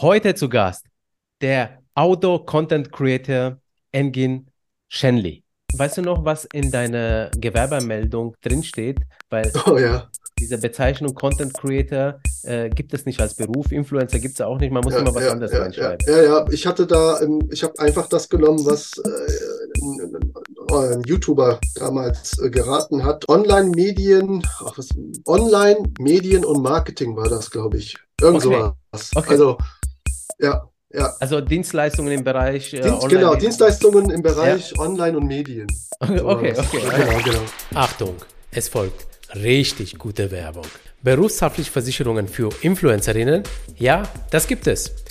Heute zu Gast der Outdoor Content Creator Engin Shenli. Weißt du noch, was in deiner Gewerbemeldung drinsteht? Weil Oh ja, diese Bezeichnung Content Creator äh, gibt es nicht als Beruf, Influencer gibt es auch nicht, man muss ja, immer was ja, anderes ja, reinschreiben. ja, ja. Ich hatte da, ähm, ich habe einfach das genommen, was äh, ein, YouTuber damals äh, geraten hat. Online-Medien, Online-Medien und Marketing war das, glaube ich. Irgend Okay. sowas. Okay. Also, ja, ja. Also Dienstleistungen im Bereich äh, Dienst, Online- genau, Dienstleistungen im Bereich Online und Medien. Okay, So okay. okay. Genau, genau. Achtung, es folgt richtig gute Werbung. Berufshaftliche Versicherungen für Influencerinnen? Ja, das gibt es.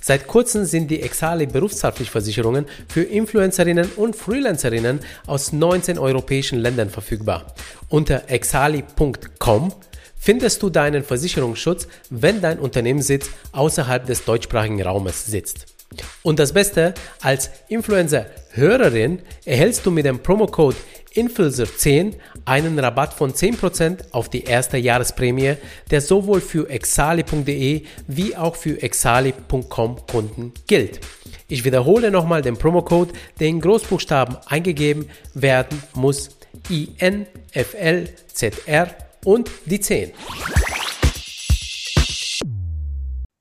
Seit kurzem sind die Exali Berufshaftpflichtversicherungen für Influencerinnen und Freelancerinnen aus 19 europäischen Ländern verfügbar. Unter exali.com findest du deinen Versicherungsschutz, wenn dein Unternehmenssitz außerhalb des deutschsprachigen Raumes sitzt. Und das Beste, als Influencer-Hörerin erhältst du mit dem Promocode Influencer10 einen Rabatt von 10% auf die erste Jahresprämie, der sowohl für exali.de wie auch für exali.com Kunden gilt. Ich wiederhole nochmal den Promocode, der in Großbuchstaben eingegeben werden muss. INFLZR und die 10.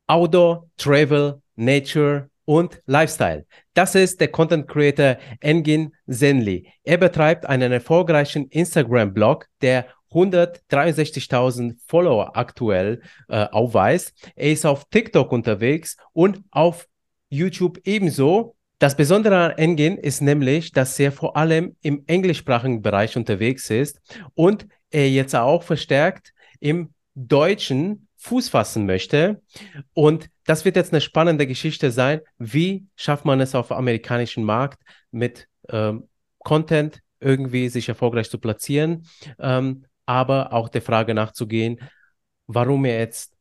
Outdoor, Travel, Nature und Lifestyle. Das ist der Content Creator Engin Zenli. Er betreibt einen erfolgreichen Instagram-Blog, der 163.000 Follower aktuell äh, aufweist. Er ist auf TikTok unterwegs und auf YouTube ebenso. Das Besondere an Engin ist nämlich, dass er vor allem im englischsprachigen Bereich unterwegs ist und er jetzt auch verstärkt im Deutschen Fuß fassen möchte. Und das wird jetzt eine spannende Geschichte sein. Wie schafft man es auf dem amerikanischen Markt mit ähm, Content irgendwie sich erfolgreich zu platzieren, ähm, aber auch der Frage nachzugehen, warum er jetzt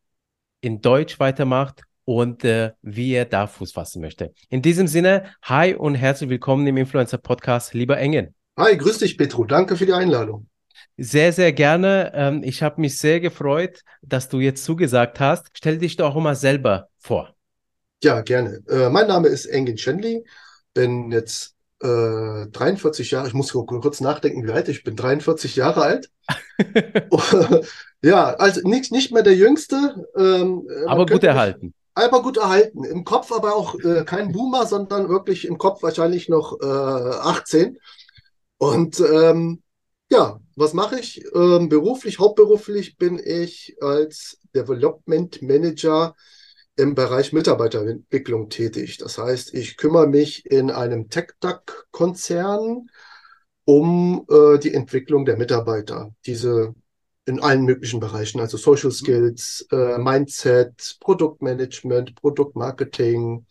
in Deutsch weitermacht und äh, wie er da Fuß fassen möchte. In diesem Sinne, hi und herzlich willkommen im Influencer Podcast, lieber Engen. Hi, grüß dich, Petro. Danke für die Einladung. Sehr, sehr gerne. Ähm, ich habe mich sehr gefreut, dass du jetzt zugesagt hast. Stell dich doch auch mal selber vor. Ja, gerne. Äh, mein Name ist Engin Shenli, bin jetzt äh, 43 Jahre, ich muss kurz nachdenken, wie alt ich bin, 43 Jahre alt. ja, also nicht, nicht mehr der Jüngste. Ähm, aber gut erhalten. Aber gut erhalten. Im Kopf aber auch äh, kein Boomer, sondern wirklich im Kopf wahrscheinlich noch äh, 18. Und ähm, ja, was mache ich? Ähm, beruflich, hauptberuflich bin ich als Development Manager im Bereich Mitarbeiterentwicklung tätig. Das heißt, ich kümmere mich in einem Tech-Duck-Konzern um äh, die Entwicklung der Mitarbeiter. Diese in allen möglichen Bereichen, also Social Skills, äh, Mindset, Produktmanagement, Produktmarketing.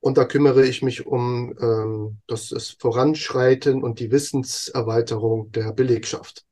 Und da kümmere ich mich um ähm, das, das Voranschreiten und die Wissenserweiterung der Belegschaft.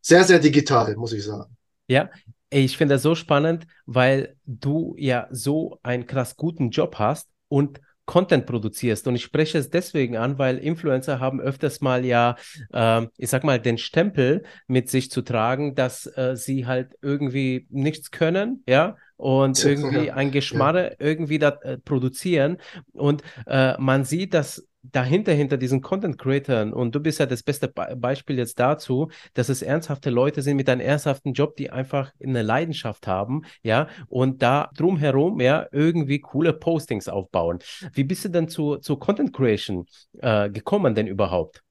Sehr, sehr digital, muss ich sagen. Ja, ich finde das so spannend, weil du ja so einen krass guten Job hast und Content produzierst. Und ich spreche es deswegen an, weil Influencer haben öfters mal ja, ähm, ich sag mal, den Stempel mit sich zu tragen, dass äh, sie halt irgendwie nichts können, ja, und irgendwie ein Geschmarre irgendwie da äh, produzieren. Und äh, man sieht, dass dahinter, hinter diesen Content Creators, und du bist ja das beste Be Beispiel jetzt dazu, dass es ernsthafte Leute sind mit einem ernsthaften Job, die einfach eine Leidenschaft haben, ja, und da drumherum, ja, irgendwie coole Postings aufbauen. Wie bist du denn zu, zu Content Creation äh, gekommen denn überhaupt?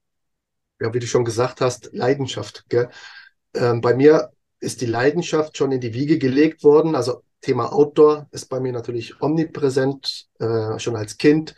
Ja, wie du schon gesagt hast, Leidenschaft. Ähm, bei mir ist die Leidenschaft schon in die Wiege gelegt worden. Also Thema Outdoor ist bei mir natürlich omnipräsent, äh, schon als Kind.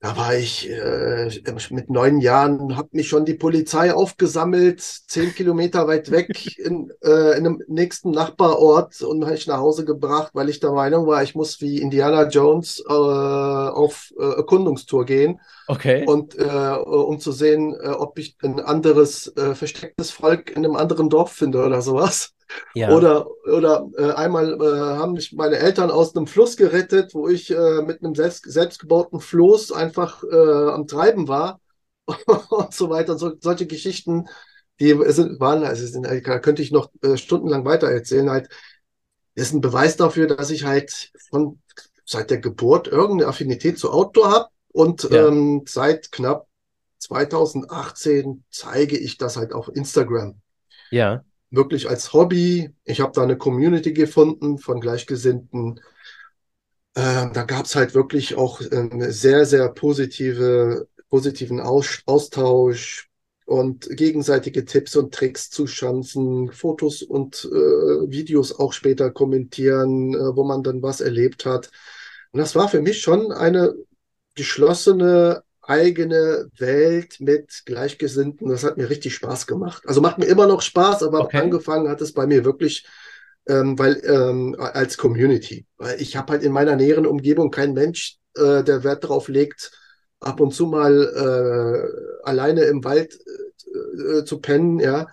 Da war ich äh, mit neun Jahren, hat mich schon die Polizei aufgesammelt, zehn Kilometer weit weg in, äh, in einem nächsten Nachbarort und habe ich nach Hause gebracht, weil ich der Meinung war, ich muss wie Indiana Jones äh, auf äh, Erkundungstour gehen. Okay. Und äh, um zu sehen, äh, ob ich ein anderes verstecktes Volk in einem anderen Dorf finde oder sowas. Ja. Oder, oder äh, einmal äh, haben mich meine Eltern aus einem Fluss gerettet, wo ich äh, mit einem selbst, selbstgebauten Floß einfach äh, am Treiben war und so weiter. So, solche Geschichten, die sind, waren, also sind, da könnte ich noch äh, stundenlang weiter erzählen. Halt, ist ein Beweis dafür, dass ich halt von seit der Geburt irgendeine Affinität zu Outdoor habe und ja. ähm, seit knapp 2018 zeige ich das halt auf Instagram. Ja wirklich als Hobby. Ich habe da eine Community gefunden von Gleichgesinnten. Äh, da gab es halt wirklich auch äh, sehr, sehr positive, positiven Aus Austausch und gegenseitige Tipps und Tricks zu Chancen, Fotos und äh, Videos auch später kommentieren, äh, wo man dann was erlebt hat. Und das war für mich schon eine geschlossene eigene Welt mit Gleichgesinnten. Das hat mir richtig Spaß gemacht. Also macht mir immer noch Spaß, aber okay. angefangen hat es bei mir wirklich, ähm, weil ähm, als Community. Weil ich habe halt in meiner näheren Umgebung keinen Mensch, äh, der Wert darauf legt, ab und zu mal äh, alleine im Wald äh, zu pennen, ja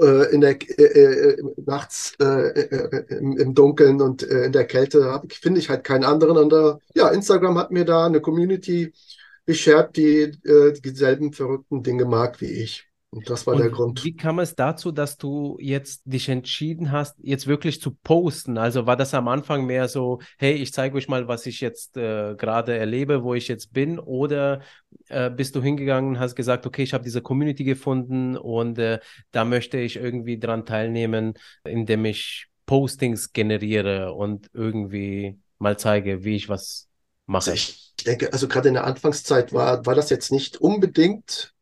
äh, in der äh, äh, nachts im, im, Dunkeln und in der Kälte finde ich halt keinen anderen. Und ja, Instagram hat mir da eine Community beschert, die äh, dieselben verrückten Dinge mag wie ich. Und das war und der Grund. Wie kam es dazu, dass du jetzt dich entschieden hast, jetzt wirklich zu posten? Also war das am Anfang mehr so, hey, ich zeige euch mal, was ich jetzt äh, gerade erlebe, wo ich jetzt bin? Oder äh, bist du hingegangen und hast gesagt, okay, ich habe diese Community gefunden und äh, da möchte ich irgendwie dran teilnehmen, indem ich Postings generiere und irgendwie mal zeige, wie ich was mache? Ich ich denke, also gerade in der Anfangszeit war, war das jetzt nicht unbedingt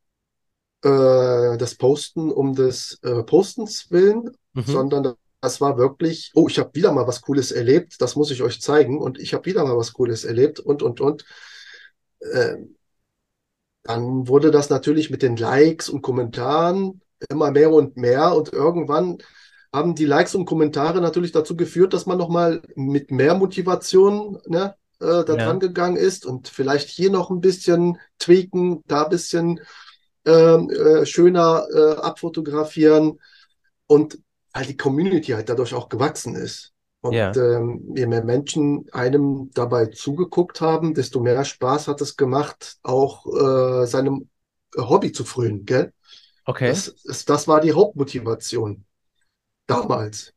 äh, das Posten um des äh, Postens willen, mhm. sondern das war wirklich, oh, ich habe wieder mal was Cooles erlebt, das muss ich euch zeigen und ich habe wieder mal was Cooles erlebt und, und, und. Äh, dann wurde das natürlich mit den Likes und Kommentaren immer mehr und mehr und irgendwann haben die Likes und Kommentare natürlich dazu geführt, dass man nochmal mit mehr Motivation ne, äh, da ja. dran gegangen ist und vielleicht hier noch ein bisschen tweaken, da ein bisschen ähm, äh, schöner äh, abfotografieren und weil die Community halt dadurch auch gewachsen ist. Und ja. ähm, je mehr Menschen einem dabei zugeguckt haben, desto mehr Spaß hat es gemacht, auch äh, seinem Hobby zu frönen, gell? Okay. Das, das, das war die Hauptmotivation damals.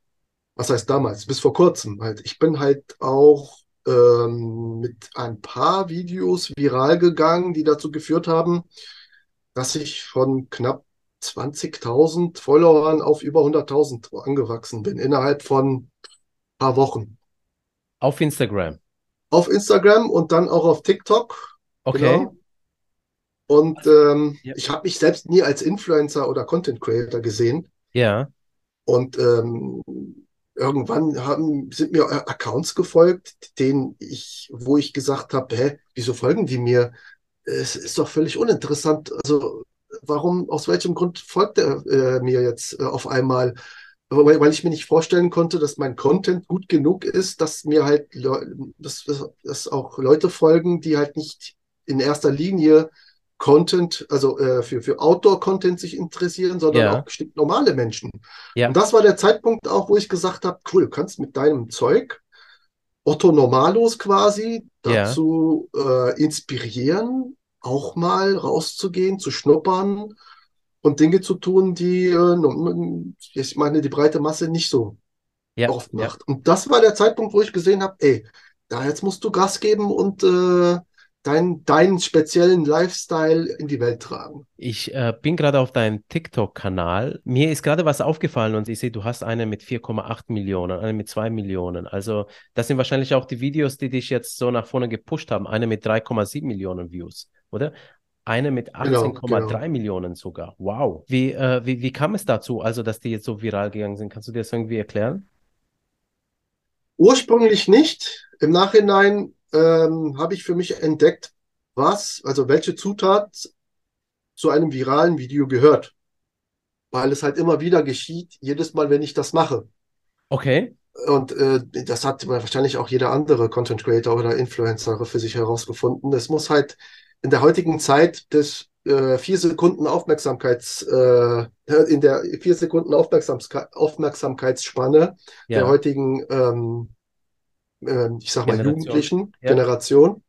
Was heißt damals? Bis vor kurzem halt. Ich bin halt auch ähm, mit ein paar Videos viral gegangen, die dazu geführt haben, dass ich von knapp 20.000 Followern auf über 100.000 angewachsen bin, innerhalb von ein paar Wochen. Auf Instagram? Auf Instagram und dann auch auf TikTok. Okay. Genau. Und ähm, ja. ich habe mich selbst nie als Influencer oder Content Creator gesehen. Ja. Und ähm, irgendwann haben, sind mir Accounts gefolgt, denen ich, wo ich gesagt habe, hä, wieso folgen die mir? Es ist doch völlig uninteressant. Also warum, aus welchem Grund folgt er äh, mir jetzt äh, auf einmal? Weil, weil ich mir nicht vorstellen konnte, dass mein Content gut genug ist, dass mir halt, dass, dass auch Leute folgen, die halt nicht in erster Linie Content, also äh, für, für Outdoor-Content sich interessieren, sondern ja. auch bestimmt normale Menschen. Ja. Und das war der Zeitpunkt auch, wo ich gesagt habe, cool, du kannst mit deinem Zeug Otto Normalos quasi dazu ja. äh, inspirieren, auch mal rauszugehen, zu schnuppern und Dinge zu tun, die, äh, ich meine, die breite Masse nicht so oft macht. Und das war der Zeitpunkt, wo ich gesehen habe, ey, da jetzt musst du Gas geben und äh, dein, deinen speziellen Lifestyle in die Welt tragen. Ich äh, bin gerade auf deinem TikTok-Kanal. Mir ist gerade was aufgefallen und ich sehe, du hast eine mit 4,8 Millionen, eine mit 2 Millionen. Also das sind wahrscheinlich auch die Videos, die dich jetzt so nach vorne gepusht haben. Eine mit 3,7 Millionen Views, oder? Eine mit 18,3 genau, genau. Millionen sogar. Wow. Wie, äh, wie, wie kam es dazu, also dass die jetzt so viral gegangen sind? Kannst du dir das irgendwie erklären? Ursprünglich nicht. Im Nachhinein ähm, habe ich für mich entdeckt, was, also welche Zutat zu einem viralen Video gehört. Weil es halt immer wieder geschieht, jedes Mal, wenn ich das mache. Okay. Und äh, das hat wahrscheinlich auch jeder andere Content Creator oder Influencer für sich herausgefunden. Es muss halt in der heutigen Zeit des äh, vier Sekunden Aufmerksamkeits, äh, in der vier Sekunden Aufmerksamkeit, Aufmerksamkeitsspanne Ja. der heutigen, ähm, äh, ich sag mal, Generation. Jugendlichen Ja. Generation,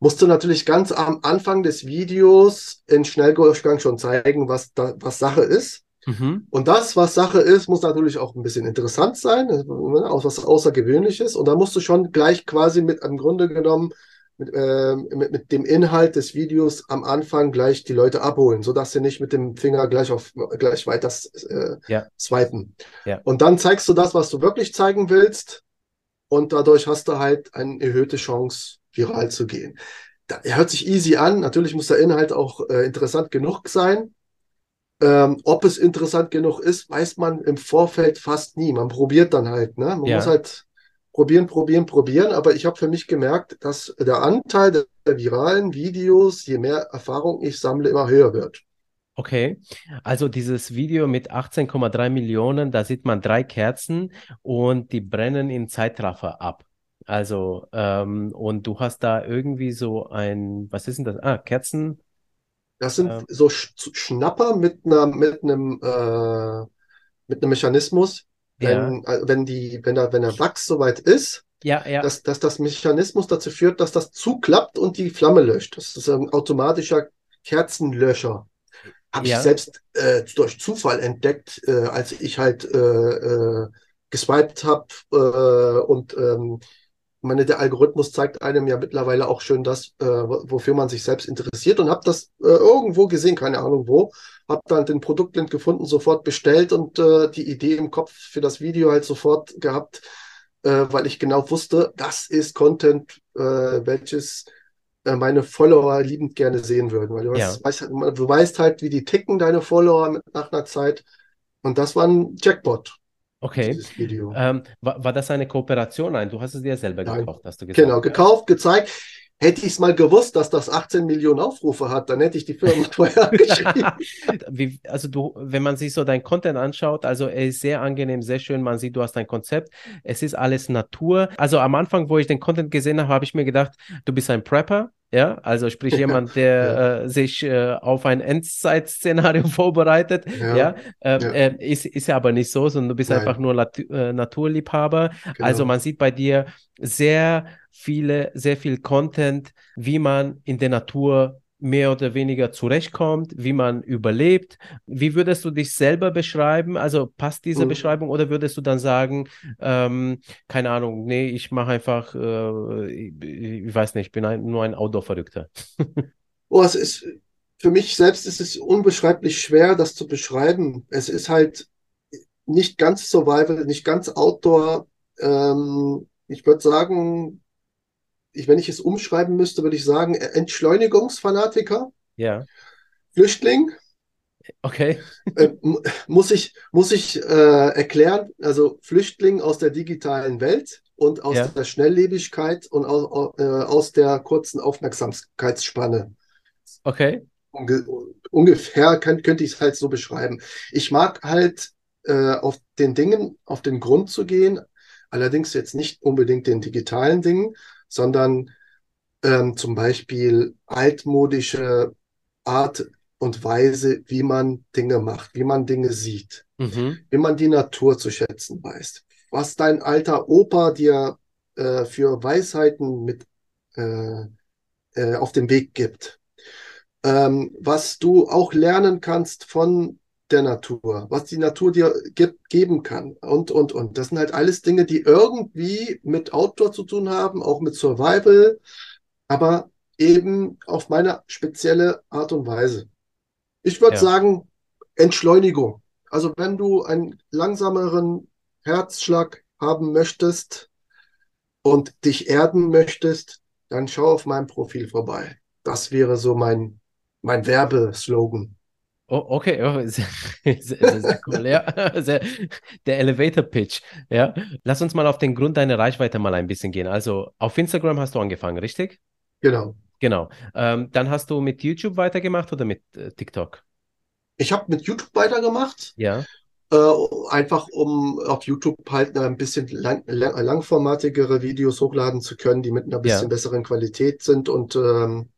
musst du natürlich ganz am Anfang des Videos in Schnelldurchgang schon zeigen, was da, was Sache ist. Mhm. Und das, was Sache ist, muss natürlich auch ein bisschen interessant sein, ne, auch was Außergewöhnliches. Und da musst du schon gleich quasi mit, im Grunde genommen, mit, ähm, mit, mit dem Inhalt des Videos am Anfang gleich die Leute abholen, sodass sie nicht mit dem Finger gleich auf gleich weiter äh, Ja. swipen. Ja. Und dann zeigst du das, was du wirklich zeigen willst. Und dadurch hast du halt eine erhöhte Chance, viral zu gehen. Da, er hört sich easy an. Natürlich muss der Inhalt auch äh, interessant genug sein. Ähm, ob es interessant genug ist, weiß man im Vorfeld fast nie. Man probiert dann halt, ne? Man Ja. muss halt probieren, probieren, probieren. Aber ich habe für mich gemerkt, dass der Anteil der viralen Videos, je mehr Erfahrung ich sammle, immer höher wird. Okay, also dieses Video mit 18,3 Millionen, da sieht man drei Kerzen und die brennen in Zeitraffer ab. Also, ähm, und du hast da irgendwie so ein, was ist denn das? Ah, Kerzen. Das sind Ähm. so Sch Schnapper mit einer, mit einem, äh, mit einem Mechanismus. Ja, Wenn, äh, wenn die, wenn da, wenn der Wachs soweit ist, ja, ja, dass, dass das Mechanismus dazu führt, dass das zuklappt und die Flamme löscht. Das ist ein automatischer Kerzenlöscher. Habe ich Ja. selbst äh, durch Zufall entdeckt, äh, als ich halt äh, äh, geswiped habe äh, und ähm, ich meine, der Algorithmus zeigt einem ja mittlerweile auch schön das, äh, wo- wofür man sich selbst interessiert und habe das äh, irgendwo gesehen, keine Ahnung wo, habe dann den Produktlink gefunden, sofort bestellt und äh, die Idee im Kopf für das Video halt sofort gehabt, äh, weil ich genau wusste, das ist Content, äh, welches meine Follower liebend gerne sehen würden, weil du, Ja. weißt, weißt, halt- du weißt halt, wie die ticken, deine Follower nach einer Zeit und das war ein Jackpot, okay. Ähm, war, war das eine Kooperation? Nein, du hast es dir selber Nein. gekauft, hast du gesagt. Genau, gekauft, gezeigt. Hätte ich es mal gewusst, dass das 18 Millionen Aufrufe hat, dann hätte ich die Firma vorher angeschrieben. Wie, also du, wenn man sich so dein Content anschaut, also er ist sehr angenehm, sehr schön. Man sieht, du hast ein Konzept. Es ist alles Natur. Also am Anfang, wo ich den Content gesehen habe, habe ich mir gedacht, du bist ein Prepper. Ja, also sprich jemand, der äh, sich äh, auf ein Endzeit-Szenario vorbereitet. Ja, Ja, ähm, ja. äh, ist, ist ja aber nicht so, sondern du bist Nein. einfach nur Natu äh, Naturliebhaber. Genau. Also man sieht bei dir sehr viele, sehr viel Content, wie man in der Natur mehr oder weniger zurechtkommt, wie man überlebt. Wie würdest du dich selber beschreiben? Also passt diese Mhm. Beschreibung oder würdest du dann sagen, ähm, keine Ahnung, nee, ich mache einfach, äh, ich, ich weiß nicht, ich bin ein, nur ein Outdoor-Verrückter. Oh, es ist, für mich selbst ist es unbeschreiblich schwer, das zu beschreiben. Es ist halt nicht ganz Survival, nicht ganz Outdoor. Ähm, ich würde sagen, ich, wenn ich es umschreiben müsste, würde ich sagen, Entschleunigungsfanatiker, Ja, Flüchtling. okay. Äh, mu- muss ich, muss ich äh, erklären, also Flüchtling aus der digitalen Welt und aus Ja. der Schnelllebigkeit und aus, äh, aus der kurzen Aufmerksamkeitsspanne. Okay. Unge ungefähr kann, könnte ich es halt so beschreiben. Ich mag halt äh, auf den Dingen auf den Grund zu gehen, allerdings jetzt nicht unbedingt den digitalen Dingen, sondern ähm, zum Beispiel altmodische Art und Weise, wie man Dinge macht, wie man Dinge sieht, Mhm. wie man die Natur zu schätzen weiß, was dein alter Opa dir äh, für Weisheiten mit äh, äh, auf den Weg gibt ähm, was du auch lernen kannst von der Natur, was die Natur dir gibt, geben kann und, und, und. Das sind halt alles Dinge, die irgendwie mit Outdoor zu tun haben, auch mit Survival, aber eben auf meine spezielle Art und Weise. Ich würde Ja. sagen, Entschleunigung. Also wenn du einen langsameren Herzschlag haben möchtest und dich erden möchtest, dann schau auf meinem Profil vorbei. Das wäre so mein, mein Werbeslogan. Oh, okay, oh, sehr, sehr, sehr, cool, ja. Sehr, der Elevator Pitch, ja. Lass uns mal auf den Grund deiner Reichweite mal ein bisschen gehen. Also auf Instagram hast du angefangen, richtig? Genau. Genau. Ähm, dann hast du mit YouTube weitergemacht oder mit äh, TikTok? Ich habe mit YouTube weitergemacht. Ja. Äh, einfach um auf YouTube halt ein bisschen lang, lang, langformatigere Videos hochladen zu können, die mit einer bisschen Ja. besseren Qualität sind. Und ähm,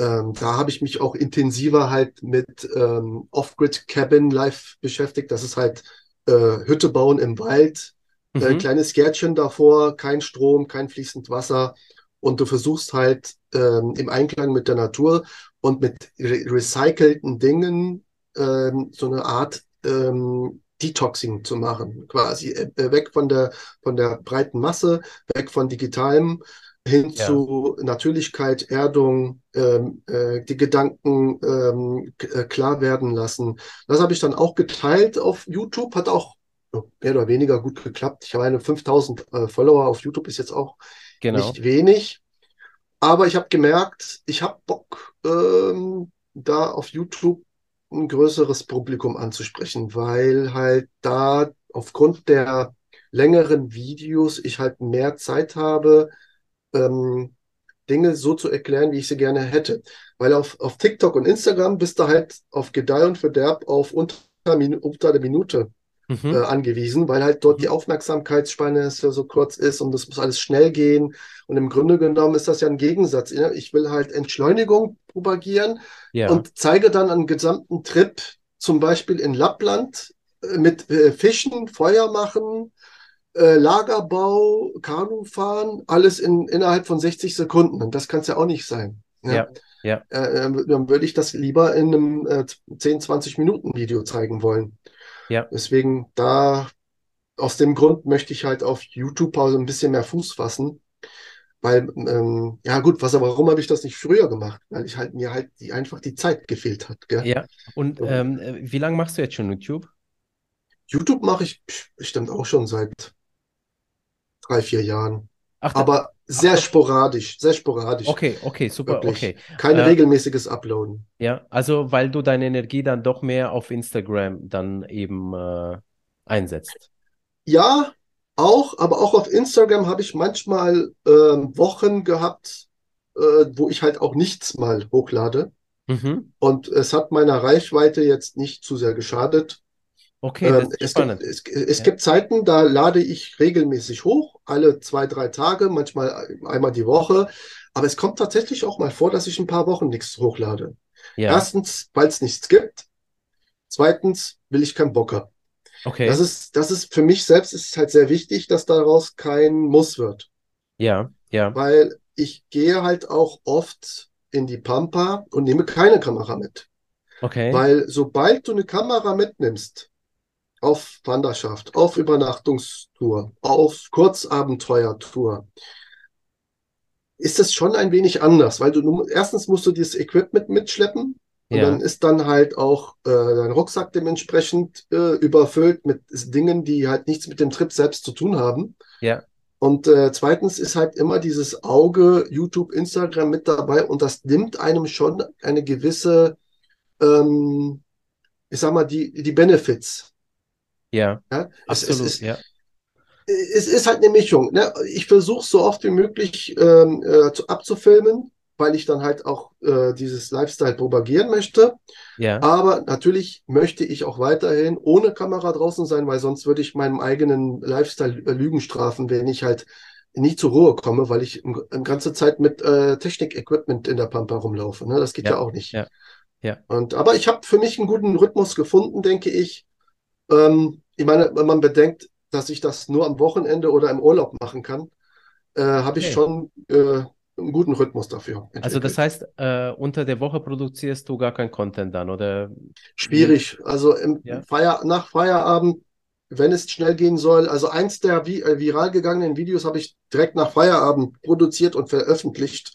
ähm, da habe ich mich auch intensiver halt mit ähm, Off-Grid Cabin Life beschäftigt. Das ist halt äh, Hütte bauen im Wald, äh, Mhm. kleines Gärtchen davor, kein Strom, kein fließend Wasser. Und du versuchst halt ähm, im Einklang mit der Natur und mit re recycelten Dingen ähm, so eine Art ähm, Detoxing zu machen, quasi äh, äh, weg von der von der breiten Masse, weg von digitalem hin Ja. zu Natürlichkeit, Erdung, ähm, äh, die Gedanken ähm, äh, klar werden lassen. Das habe ich dann auch geteilt auf YouTube, hat auch mehr oder weniger gut geklappt. Ich habe eine 5000 äh, Follower auf YouTube, ist jetzt auch Genau. nicht wenig. Aber ich habe gemerkt, ich habe Bock, ähm, da auf YouTube ein größeres Publikum anzusprechen, weil halt da aufgrund der längeren Videos ich halt mehr Zeit habe, ähm, Dinge so zu erklären, wie ich sie gerne hätte. Weil auf, auf TikTok und Instagram bist du halt auf Gedeih und Verderb auf unter, unter der Minute Mhm. äh, angewiesen, weil halt dort die Aufmerksamkeitsspanne so so kurz ist und das muss alles schnell gehen. Und im Grunde genommen ist das ja ein Gegensatz. ne? Ich will halt Entschleunigung propagieren Ja. und zeige dann einen gesamten Trip, zum Beispiel in Lappland, äh, mit äh, Fischen, Feuer machen, äh, Lagerbau, Kanufahren, alles in, innerhalb von 60 Sekunden. Und das kann es ja auch nicht sein. ne? Ja, ja. Äh, äh, dann würde ich das lieber in einem äh, 10, 20 Minuten Video zeigen wollen. Ja. Deswegen da, aus dem Grund möchte ich halt auf YouTube also ein bisschen mehr Fuß fassen. Weil, ähm, ja gut, was, aber warum habe ich das nicht früher gemacht? Weil ich halt mir halt die, einfach die Zeit gefehlt hat, gell? Ja. Und ähm, äh, wie lange machst du jetzt schon YouTube? YouTube mache ich bestimmt auch schon seit drei, vier Jahren. Ach, Aber sehr Ach, sporadisch, sehr sporadisch. okay, okay, super, Wirklich. okay. Kein Äh, regelmäßiges Uploaden. Ja, also weil du deine Energie dann doch mehr auf Instagram dann eben äh, einsetzt. Ja, auch, aber auch auf Instagram habe ich manchmal ähm, Wochen gehabt, äh, wo ich halt auch nichts mal hochlade. Mhm. Und es hat meiner Reichweite jetzt nicht zu sehr geschadet. Okay, das Ähm, ist es spannend. gibt, es, es Ja. gibt Zeiten, da lade ich regelmäßig hoch, alle zwei, drei Tage, manchmal einmal die Woche. Aber es kommt tatsächlich auch mal vor, dass ich ein paar Wochen nichts hochlade. Ja, Erstens, weil es nichts gibt. Zweitens, will ich keinen Bock haben. okay. Das ist, das ist für mich selbst ist halt sehr wichtig, dass daraus kein Muss wird. Ja, ja, Weil ich gehe halt auch oft in die Pampa und nehme keine Kamera mit. okay. Weil sobald du eine Kamera mitnimmst, auf Wanderschaft, auf Übernachtungstour, auf Kurzabenteuertour, ist das schon ein wenig anders, weil du erstens musst du dieses Equipment mitschleppen und Ja, dann ist dann halt auch äh, dein Rucksack dementsprechend äh, überfüllt mit Dingen, die halt nichts mit dem Trip selbst zu tun haben. ja, Und äh, zweitens ist halt immer dieses Auge, YouTube, Instagram mit dabei und das nimmt einem schon eine gewisse, ähm, ich sag mal, die, die Benefits. Ja, Ja? Es, es, absolut, ist, ja, es ist halt eine Mischung. Ne? Ich versuche so oft wie möglich ähm, äh, zu, abzufilmen, weil ich dann halt auch äh, dieses Lifestyle propagieren möchte. ja, Aber natürlich möchte ich auch weiterhin ohne Kamera draußen sein, weil sonst würde ich meinem eigenen Lifestyle äh, Lügen strafen, wenn ich halt nie zur Ruhe komme, weil ich im- ganze Zeit mit äh, Technik-Equipment in der Pampa rumlaufe. Ne? Das geht ja, Ja, auch nicht. ja, ja. Und, aber ich habe für mich einen guten Rhythmus gefunden, denke ich. Ähm, ich meine, wenn man bedenkt, dass ich das nur am Wochenende oder im Urlaub machen kann, äh, habe ich Okay. schon äh, einen guten Rhythmus dafür Also das entwickelt. heißt, äh, unter der Woche produzierst du gar kein Content dann, oder? Schwierig. Also Ja. Feier nach Feierabend, wenn es schnell gehen soll. Also eins der vi äh, viral gegangenen Videos habe ich direkt nach Feierabend produziert und veröffentlicht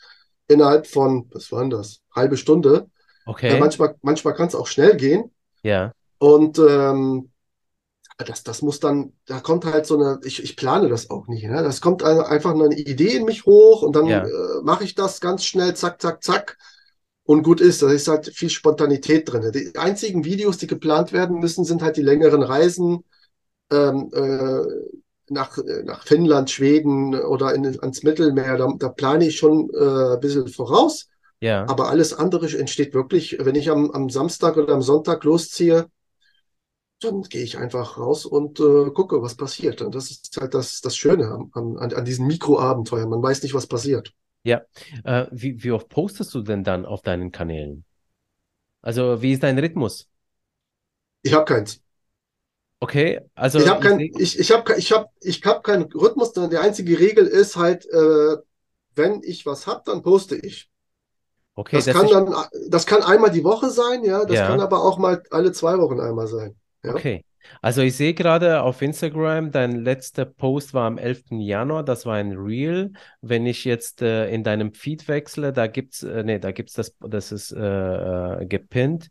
innerhalb von, was war denn das? Halbe Stunde. Äh, Okay, manchmal, manchmal kann es auch schnell gehen. ja, Und ähm, das, das muss dann, da kommt halt so eine, ich, ich plane das auch nicht, ne? Das kommt ein- einfach eine Idee in mich hoch und dann Ja. äh, mache ich das ganz schnell, zack, zack, zack. Und gut ist, da ist halt viel Spontanität drin. Die einzigen Videos, die geplant werden müssen, sind halt die längeren Reisen ähm, äh, nach, nach Finnland, Schweden oder in, ans Mittelmeer. Da, da plane ich schon äh, ein bisschen voraus. Ja. Aber alles andere entsteht wirklich, wenn ich am, am Samstag oder am Sonntag losziehe, dann gehe ich einfach raus und äh, gucke, was passiert. Und das ist halt das, das Schöne an, an, an diesen Mikroabenteuern. Man weiß nicht, was passiert. Ja. Äh, wie, wie oft postest du denn dann auf deinen Kanälen? Also, wie ist dein Rhythmus? Ich habe keins. Okay, also ich habe kein, seh- ich, ich hab, ich hab, ich hab keinen Rhythmus. Die einzige Regel ist halt, äh, wenn ich was hab, dann poste ich. okay, Das das kann ist, dann, das kann einmal die Woche sein, ja. Das Ja. kann aber auch mal alle zwei Wochen einmal sein. Ja. okay. Also ich sehe gerade auf Instagram, dein letzter Post war am 11. Januar, das war ein Reel. Wenn ich jetzt äh, in deinem Feed wechsle, da gibt's, äh, nee, da gibt's das, das ist äh, äh, gepinnt.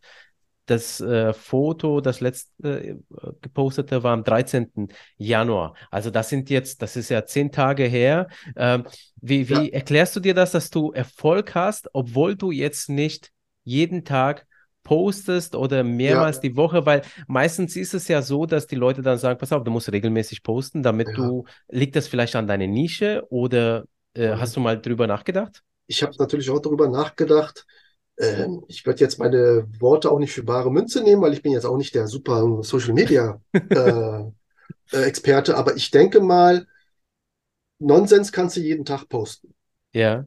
Das äh, Foto, das letzte äh, gepostete war am 13. Januar. Also das sind jetzt, das ist ja zehn Tage her. Ähm, wie, wie erklärst du dir das, dass du Erfolg hast, obwohl du jetzt nicht jeden Tag postest oder mehrmals die Woche? Weil meistens ist es ja so, dass die Leute dann sagen, pass auf, du musst regelmäßig posten, damit Ja. du, liegt das vielleicht an deiner Nische oder äh, Mhm. hast du mal drüber nachgedacht? Ich habe natürlich auch darüber nachgedacht. Ähm, ich würde jetzt meine Worte auch nicht für bare Münze nehmen, weil ich bin jetzt auch nicht der super Social Media äh, äh, Experte, aber ich denke mal, Nonsens kannst du jeden Tag posten. Ja,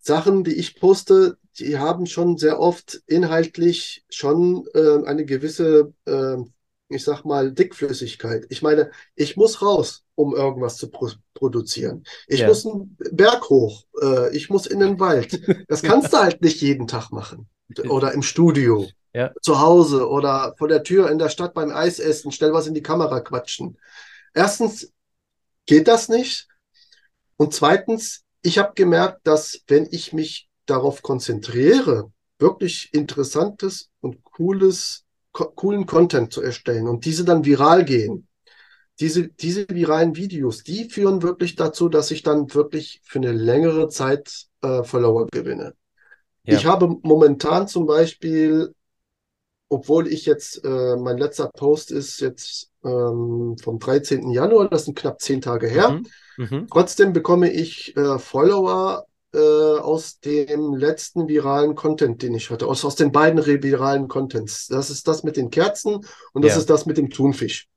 Sachen, die ich poste, die haben schon sehr oft inhaltlich schon äh, eine gewisse, äh, ich sag mal, Dickflüssigkeit. Ich meine, ich muss raus, um irgendwas zu pro produzieren. Ich Ja. muss einen Berg hoch, äh, ich muss in den Wald. Das kannst du halt nicht jeden Tag machen. Oder im Studio, Ja. zu Hause oder vor der Tür in der Stadt beim Eis essen, schnell was in die Kamera quatschen. Erstens geht das nicht. Und zweitens, ich habe gemerkt, dass wenn ich mich darauf konzentriere, wirklich interessantes und cooles, co coolen Content zu erstellen und diese dann viral gehen, diese, diese viralen Videos, die führen wirklich dazu, dass ich dann wirklich für eine längere Zeit äh, Follower gewinne. Ja. Ich habe momentan zum Beispiel, obwohl ich jetzt, äh, mein letzter Post ist jetzt ähm, vom 13. Januar, das sind knapp zehn Tage her. Mhm. Mhm. Trotzdem bekomme ich äh, Follower äh, aus dem letzten viralen Content, den ich hatte, aus, aus den beiden viralen Contents. Das ist das mit den Kerzen und das Ja. ist das mit dem Thunfisch.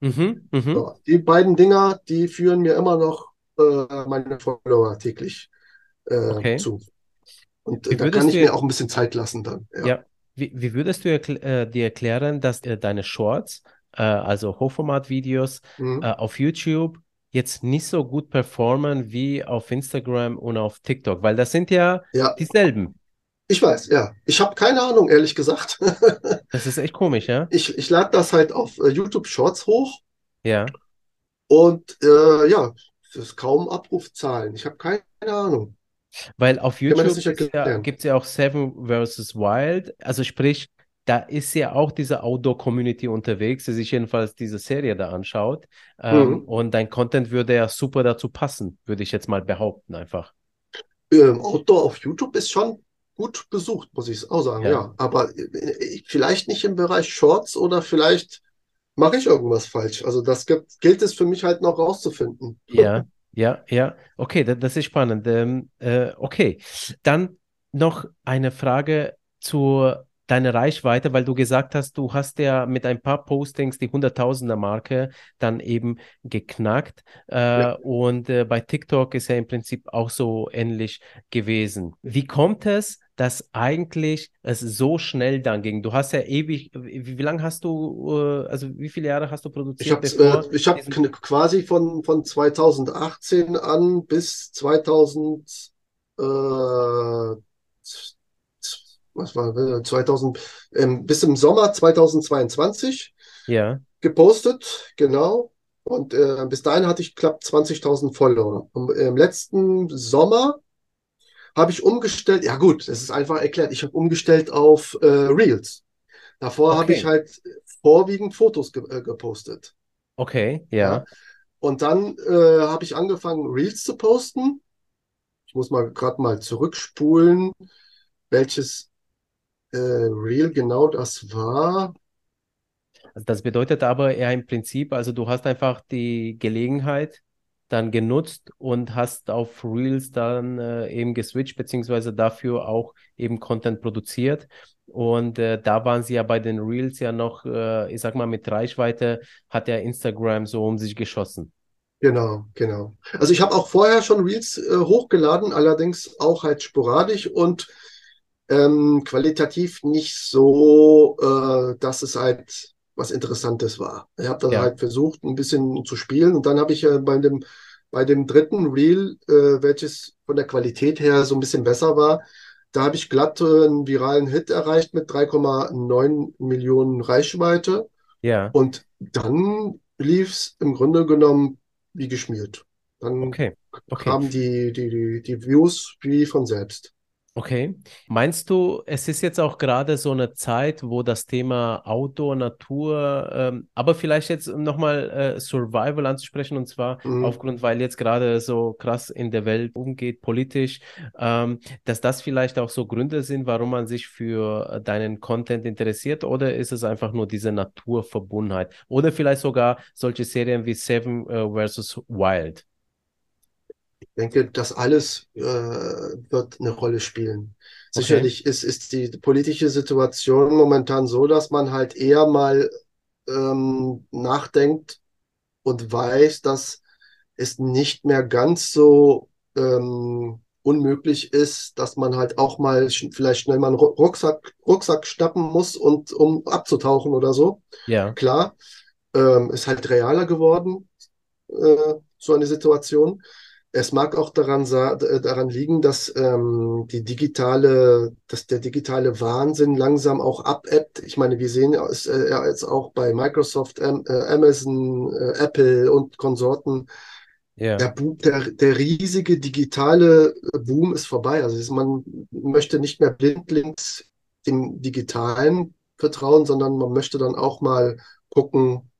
Mhm. Mhm. So, die beiden Dinger, die führen mir immer noch äh, meine Follower täglich äh, Okay. zu. Und äh, da kann ich du mir auch ein bisschen Zeit lassen dann. Ja. Ja, wie, wie würdest du erkl äh, dir erklären, dass äh, deine Shorts, also Hochformat-Videos, Mhm. auf YouTube jetzt nicht so gut performen wie auf Instagram und auf TikTok? Weil das sind ja Ja, dieselben. ich weiß, ja. Ich habe keine Ahnung, ehrlich gesagt. Das ist echt komisch, ja? Ich, ich lade das halt auf äh, YouTube Shorts hoch Ja. und äh, ja, es ist kaum Abrufzahlen. Ich habe keine Ahnung. Weil auf YouTube ja, gibt es ja auch Seven vs. Wild. Also sprich, da ist ja auch diese Outdoor-Community unterwegs, die sich jedenfalls diese Serie da anschaut. Ähm, Mhm. und dein Content würde ja super dazu passen, würde ich jetzt mal behaupten, einfach. Ähm, Outdoor auf YouTube ist schon gut besucht, muss ich auch sagen, Ja. ja. Aber äh, vielleicht nicht im Bereich Shorts oder vielleicht mache ich irgendwas falsch. Also das gibt, gilt es für mich halt noch rauszufinden. Ja, ja, ja. Okay, da- das ist spannend. Ähm, äh, okay, dann noch eine Frage zu deiner Reichweite, weil du gesagt hast, du hast ja mit ein paar Postings die Hunderttausender-Marke dann eben geknackt. Äh, Ja. und äh, bei TikTok ist ja im Prinzip auch so ähnlich gewesen. Wie kommt es, dass eigentlich es so schnell dann ging? Du hast ja ewig, wie, wie lange hast du, äh, also wie viele Jahre hast du Ich produziert, habe äh, ich hab diesen- kn- quasi von, von 2018 an bis 2000, äh, z- z- was war, äh, 2000, ähm, bis im Sommer 2022 Ja. gepostet, genau. Und äh, bis dahin hatte ich knapp 20.000 Follower. Und Im letzten Sommer habe ich umgestellt, ja gut, das ist einfach erklärt, ich habe umgestellt auf äh, Reels. Davor habe Okay. ich halt vorwiegend Fotos ge äh, gepostet. Okay, ja. Ja. Und dann äh, habe ich angefangen, Reels zu posten. Ich muss mal gerade mal zurückspulen, welches äh, Reel genau das war. Also das bedeutet aber eher im Prinzip, also du hast einfach die Gelegenheit dann genutzt und hast auf Reels dann äh, eben geswitcht, beziehungsweise dafür auch eben Content produziert. Und äh, da waren sie ja bei den Reels ja noch, äh, ich sag mal, mit Reichweite hat ja Instagram so um sich geschossen. Genau, genau. Also ich habe auch vorher schon Reels äh, hochgeladen, allerdings auch halt sporadisch und ähm, qualitativ nicht so, äh, dass es halt was Interessantes war. Ich habe dann ja. halt versucht, ein bisschen zu spielen und dann habe ich ja bei dem, bei dem dritten Reel, äh, welches von der Qualität her so ein bisschen besser war, da habe ich glatt äh, einen viralen Hit erreicht mit 3,9 Millionen Reichweite. Ja. Und dann lief es im Grunde genommen wie geschmiert. Dann okay. Okay. kamen die, die, die, die Views wie von selbst. Okay. Meinst du, es ist jetzt auch gerade so eine Zeit, wo das Thema Outdoor, Natur, ähm, aber vielleicht jetzt nochmal äh, Survival anzusprechen und zwar mhm. aufgrund, weil jetzt gerade so krass in der Welt umgeht, politisch, ähm, dass das vielleicht auch so Gründe sind, warum man sich für deinen Content interessiert oder ist es einfach nur diese Naturverbundenheit oder vielleicht sogar solche Serien wie Seven äh, versus Wild? Denke, das alles äh, wird eine Rolle spielen. Okay. Sicherlich ist, ist die politische Situation momentan so, dass man halt eher mal ähm, nachdenkt und weiß, dass es nicht mehr ganz so ähm, unmöglich ist, dass man halt auch mal vielleicht schnell mal einen Rucksack, Rucksack schnappen muss und um abzutauchen oder so. Ja. Klar, ähm, ist halt realer geworden, äh, so eine Situation. Es mag auch daran, äh, daran liegen, dass ähm, die digitale, dass der digitale Wahnsinn langsam auch abebbt. Ich meine, wir sehen es äh, jetzt auch bei Microsoft, äh, Amazon, Apple und Konsorten. Ja. Der, der, der riesige digitale Boom ist vorbei. Also man möchte nicht mehr blindlings dem Digitalen vertrauen, sondern man möchte dann auch mal gucken,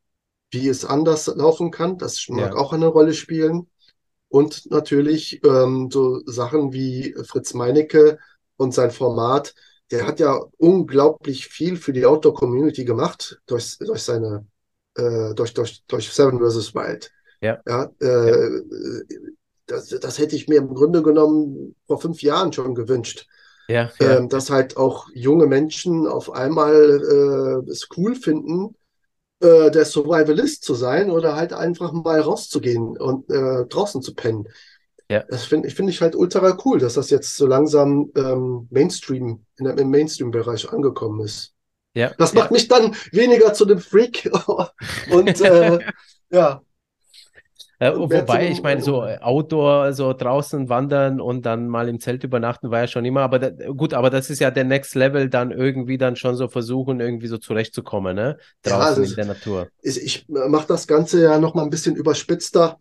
wie es anders laufen kann. Das mag ja. auch eine Rolle spielen. Und natürlich ähm, so Sachen wie Fritz Meinecke und sein Format, der hat ja unglaublich viel für die Outdoor-Community gemacht durch, durch seine, äh, durch, durch, durch Seven vs. Wild. Ja. ja, äh, ja. Das, das hätte ich mir im Grunde genommen vor fünf Jahren schon gewünscht. Ja, ja. Ähm, dass halt auch junge Menschen auf einmal äh, es cool finden, äh, der Survivalist zu sein oder halt einfach mal rauszugehen und äh, draußen zu pennen. Ja. Das finde ich, find ich halt ultra cool, dass das jetzt so langsam ähm, Mainstream, in, im Mainstream-Bereich angekommen ist. Ja. Das macht ja. mich dann weniger zu dem Freak und äh, ja, äh, wobei, ich meine, so äh, Outdoor, so draußen wandern und dann mal im Zelt übernachten war ja schon immer, aber da, gut, aber das ist ja der Next Level, dann irgendwie dann schon so versuchen, irgendwie so zurechtzukommen, ne? Draußen ja, also in der Natur. Ich, ich mache das Ganze ja nochmal ein bisschen überspitzter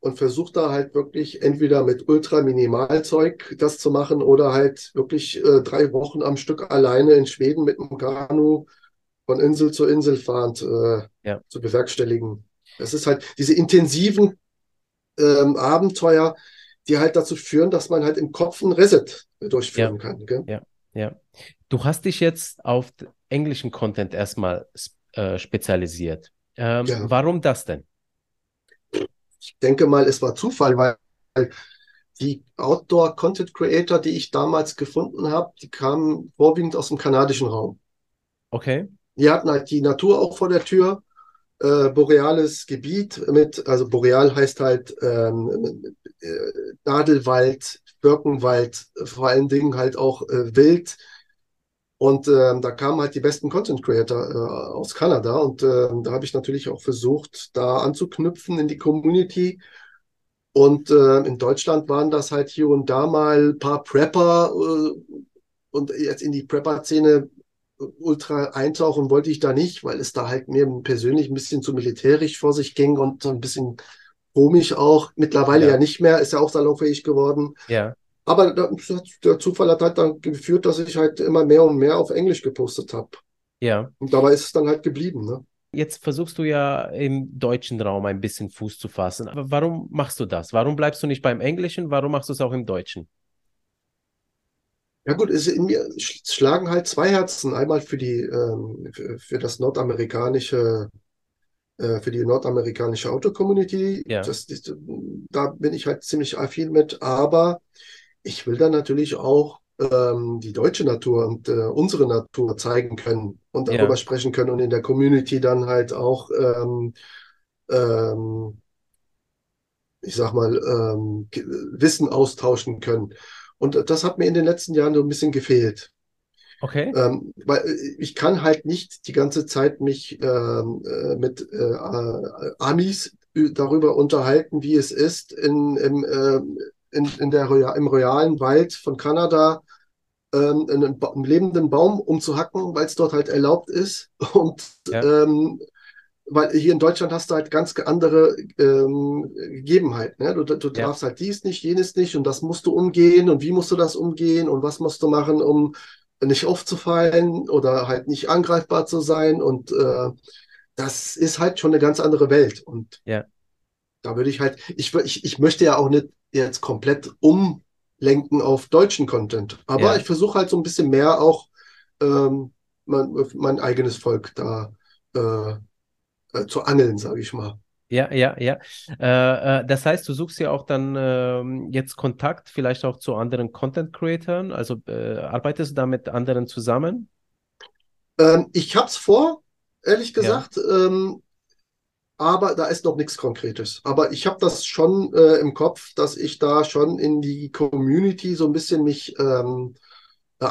und versuche da halt wirklich entweder mit Ultra-Minimalzeug das zu machen oder halt wirklich äh, drei Wochen am Stück alleine in Schweden mit einem Kanu von Insel zu Insel fahrend äh, ja. zu bewerkstelligen. Es ist halt diese intensiven ähm, Abenteuer, die halt dazu führen, dass man halt im Kopf ein Reset durchführen ja. kann. Gell? Ja, ja. Du hast dich jetzt auf englischen Content erstmal äh, spezialisiert. Ähm, ja. Warum das denn? Ich denke mal, es war Zufall, weil die Outdoor-Content-Creator, die ich damals gefunden habe, die kamen vorwiegend aus dem kanadischen Raum. Okay. Die hatten halt die Natur auch vor der Tür äh, boreales Gebiet mit, also boreal heißt halt ähm, äh, Nadelwald, Birkenwald, vor allen Dingen halt auch äh, Wild. Und ähm, da kamen halt die besten Content Creator äh, aus Kanada und äh, da habe ich natürlich auch versucht, da anzuknüpfen in die Community. Und äh, in Deutschland waren das halt hier und da mal ein paar Prepper äh, und jetzt in die Prepper-Szene ultra eintauchen wollte ich da nicht, weil es da halt mir persönlich ein bisschen zu militärisch vor sich ging und so ein bisschen komisch auch. Mittlerweile ja, ja nicht mehr, ist ja auch salonfähig geworden. Ja. Aber der Zufall hat halt dann geführt, dass ich halt immer mehr und mehr auf Englisch gepostet habe. Ja. Und dabei ist es dann halt geblieben, ne? Jetzt versuchst du ja im deutschen Raum ein bisschen Fuß zu fassen. Aber warum machst du das? Warum bleibst du nicht beim Englischen? Warum machst du es auch im Deutschen? Ja gut, es, in mir schlagen halt zwei Herzen. Einmal für die, ähm, für, für das nordamerikanische äh, für die nordamerikanische Autocommunity. Ja. Das, das, da bin ich halt ziemlich affin mit, aber ich will dann natürlich auch ähm, die deutsche Natur und äh, unsere Natur zeigen können und Ja. darüber sprechen können und in der Community dann halt auch, ähm, ähm, ich sag mal, ähm, Wissen austauschen können. Und das hat mir in den letzten Jahren so ein bisschen gefehlt. Okay. Ähm, weil äh, ich kann halt nicht die ganze Zeit mich ähm, äh, mit äh, Amis darüber unterhalten, wie es ist, in, im, äh, in, in der, im royalen Wald von Kanada ähm, einen, einen lebenden Baum umzuhacken, weil es dort halt erlaubt ist. Und Ja. ähm, weil hier in Deutschland hast du halt ganz andere ähm, Gegebenheiten. Ne? Du, du Ja. darfst halt dies nicht, jenes nicht und das musst du umgehen und wie musst du das umgehen und was musst du machen, um nicht aufzufallen oder halt nicht angreifbar zu sein. Und äh, das ist halt schon eine ganz andere Welt. Und Ja. da würde ich halt, ich, ich, ich möchte ja auch nicht jetzt komplett umlenken auf deutschen Content. Aber Ja. ich versuche halt so ein bisschen mehr auch ähm, mein, mein eigenes Volk da äh, äh, zu angeln, sage ich mal. Ja, ja, ja. Äh, äh, das heißt, du suchst ja auch dann ähm, jetzt Kontakt vielleicht auch zu anderen Content Creatern. Also äh, arbeitest du da mit anderen zusammen? Ähm, ich hab's vor, ehrlich Ja. gesagt, ähm, aber da ist noch nichts Konkretes. Aber ich habe das schon äh, im Kopf, dass ich da schon in die Community so ein bisschen mich ähm,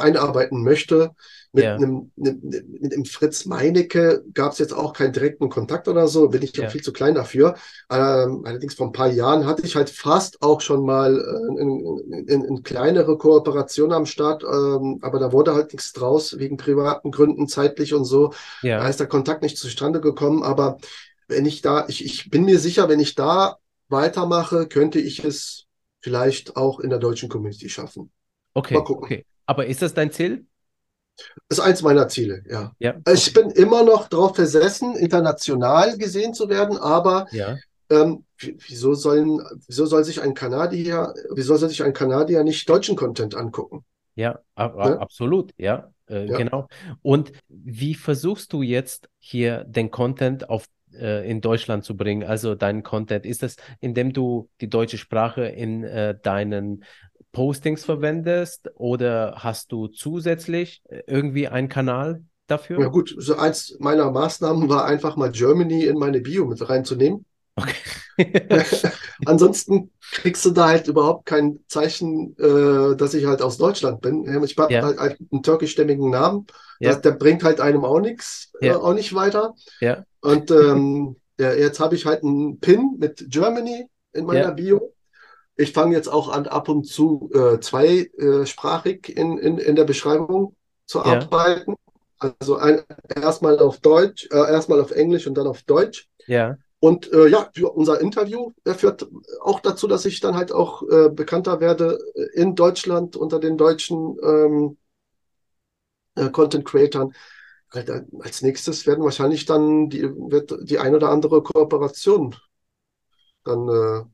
einarbeiten möchte. Mit Ja. einem, mit, mit dem Fritz Meinecke gab es jetzt auch keinen direkten Kontakt oder so, bin ich Ja. viel zu klein dafür. Ähm, allerdings vor ein paar Jahren hatte ich halt fast auch schon mal äh, in, in, in kleinere Kooperation am Start, ähm, aber da wurde halt nichts draus, wegen privaten Gründen, zeitlich und so. Da Ja, ist der Kontakt nicht zustande gekommen, aber wenn ich da, ich, ich bin mir sicher, wenn ich da weitermache, könnte ich es vielleicht auch in der deutschen Community schaffen. okay, Mal gucken. okay. Aber ist das dein Ziel? Das ist eins meiner Ziele, ja. Ja, Ich bin immer noch darauf versessen, international gesehen zu werden, aber ja, ähm, wieso sollen, wieso soll sich ein Kanadier, wieso soll sich ein Kanadier nicht deutschen Content angucken? ja, ab, ab- Ne? absolut, ja, äh, Ja. genau. Und wie versuchst du jetzt hier den Content auf äh, in Deutschland zu bringen? Also deinen Content, ist das, indem du die deutsche Sprache in äh, deinen Postings verwendest oder hast du zusätzlich äh, irgendwie einen Kanal dafür? Ja gut, so eins meiner Maßnahmen war einfach mal Germany in meine Bio mit reinzunehmen. Okay. Ansonsten kriegst du da halt überhaupt kein Zeichen, äh, dass ich halt aus Deutschland bin. Ich habe Ja. halt, halt einen türkischstämmigen Namen. Ja. Das, der bringt halt einem auch nichts, äh, Ja. auch nicht weiter. Und ähm, jetzt habe ich halt einen Pin mit Germany in meiner. Bio. Ich fange jetzt auch an, ab und zu äh, zweisprachig in, in, in der Beschreibung zu Ja. arbeiten. Also ein, erstmal auf Deutsch, äh, erstmal auf Englisch und dann auf Deutsch. Ja, Und äh, ja, unser Interview äh, führt auch dazu, dass ich dann halt auch äh, bekannter werde äh, in Deutschland unter den deutschen ähm, äh, Content Creatern. Äh, Als nächstes werden wahrscheinlich dann die, wird die ein oder andere Kooperation dann äh,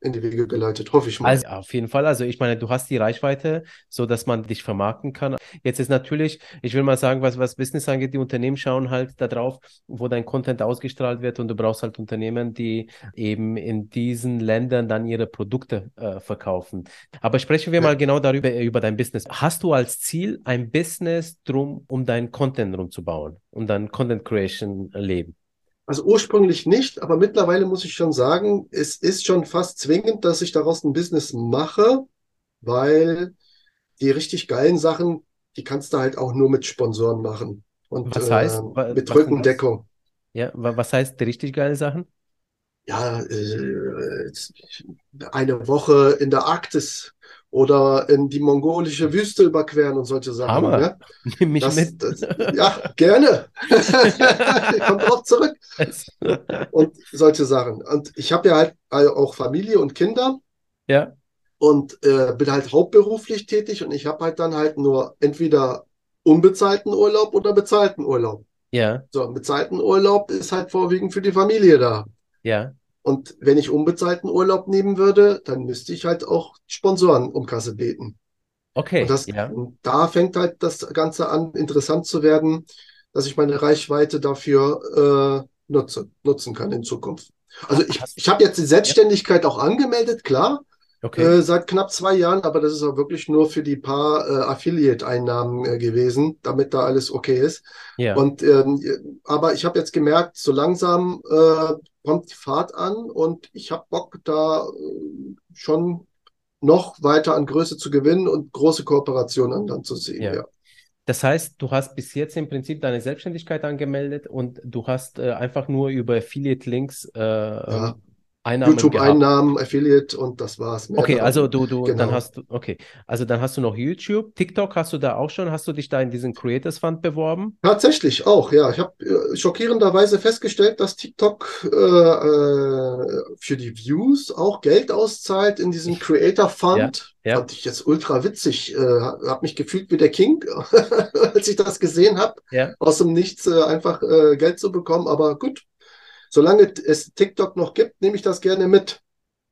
in die Wege geleitet, hoffe ich mal. Also auf jeden Fall. Also ich meine, du hast die Reichweite, so dass man dich vermarkten kann. Jetzt ist natürlich, ich will mal sagen, was, was Business angeht, die Unternehmen schauen halt darauf, wo dein Content ausgestrahlt wird und du brauchst halt Unternehmen, die eben in diesen Ländern dann ihre Produkte äh, verkaufen. Aber sprechen wir Ja. mal genau darüber, äh, über dein Business. Hast du als Ziel ein Business drum, um deinen Content rumzubauen, um dein Content Creation Leben? Also ursprünglich nicht, aber mittlerweile muss ich schon sagen, es ist schon fast zwingend, dass ich daraus ein Business mache, weil die richtig geilen Sachen, die kannst du halt auch nur mit Sponsoren machen und Was heißt, äh, mit was Rückendeckung. Ja, wa- was heißt die richtig geile Sachen? Ja, äh, eine Woche in der Arktis oder in die mongolische Wüste überqueren und solche Sachen. Hammer. Ne? Nimm mich Das, mit. das, ja, gerne. Kommt drauf zurück. Und solche Sachen. Und ich habe ja halt auch Familie und Kinder. Ja, und äh, bin halt hauptberuflich tätig und ich habe halt dann halt nur entweder unbezahlten Urlaub oder bezahlten Urlaub. ja, So, bezahlten Urlaub ist halt vorwiegend für die Familie da. ja. Und wenn ich unbezahlten Urlaub nehmen würde, dann müsste ich halt auch Sponsoren um Kasse beten. Okay, Und das, ja, und da fängt halt das Ganze an, interessant zu werden, dass ich meine Reichweite dafür nutze, nutzen kann in Zukunft. Also ich, ich habe jetzt die Selbstständigkeit ja. auch angemeldet, klar. Okay. Äh, seit knapp zwei Jahren, aber das ist auch wirklich nur für die paar äh, Affiliate-Einnahmen äh, gewesen, damit da alles okay ist. Ja. Und ähm, aber ich habe jetzt gemerkt, so langsam äh, kommt die Fahrt an und ich habe Bock, da äh, schon noch weiter an Größe zu gewinnen und große Kooperationen dann zu sehen. Ja. ja. Das heißt, du hast bis jetzt im Prinzip deine Selbstständigkeit angemeldet und du hast äh, einfach nur über Affiliate-Links äh, ja. Einnahmen YouTube-Einnahmen, Affiliate und das war's. Mehr okay, also du, du, genau. dann hast du, okay, also dann hast du noch YouTube, TikTok hast du da auch schon, hast du dich da in diesen Creators Fund beworben? Tatsächlich auch, ja. Ich habe äh, schockierenderweise festgestellt, dass TikTok äh, äh, für die Views auch Geld auszahlt in diesem Creator Fund. Ja, ja. Fand ich jetzt ultra witzig. Äh, habe mich gefühlt wie der King, als ich das gesehen habe. Ja. Aus dem Nichts äh, einfach äh, Geld zu bekommen, aber gut solange es TikTok noch gibt, nehme ich das gerne mit.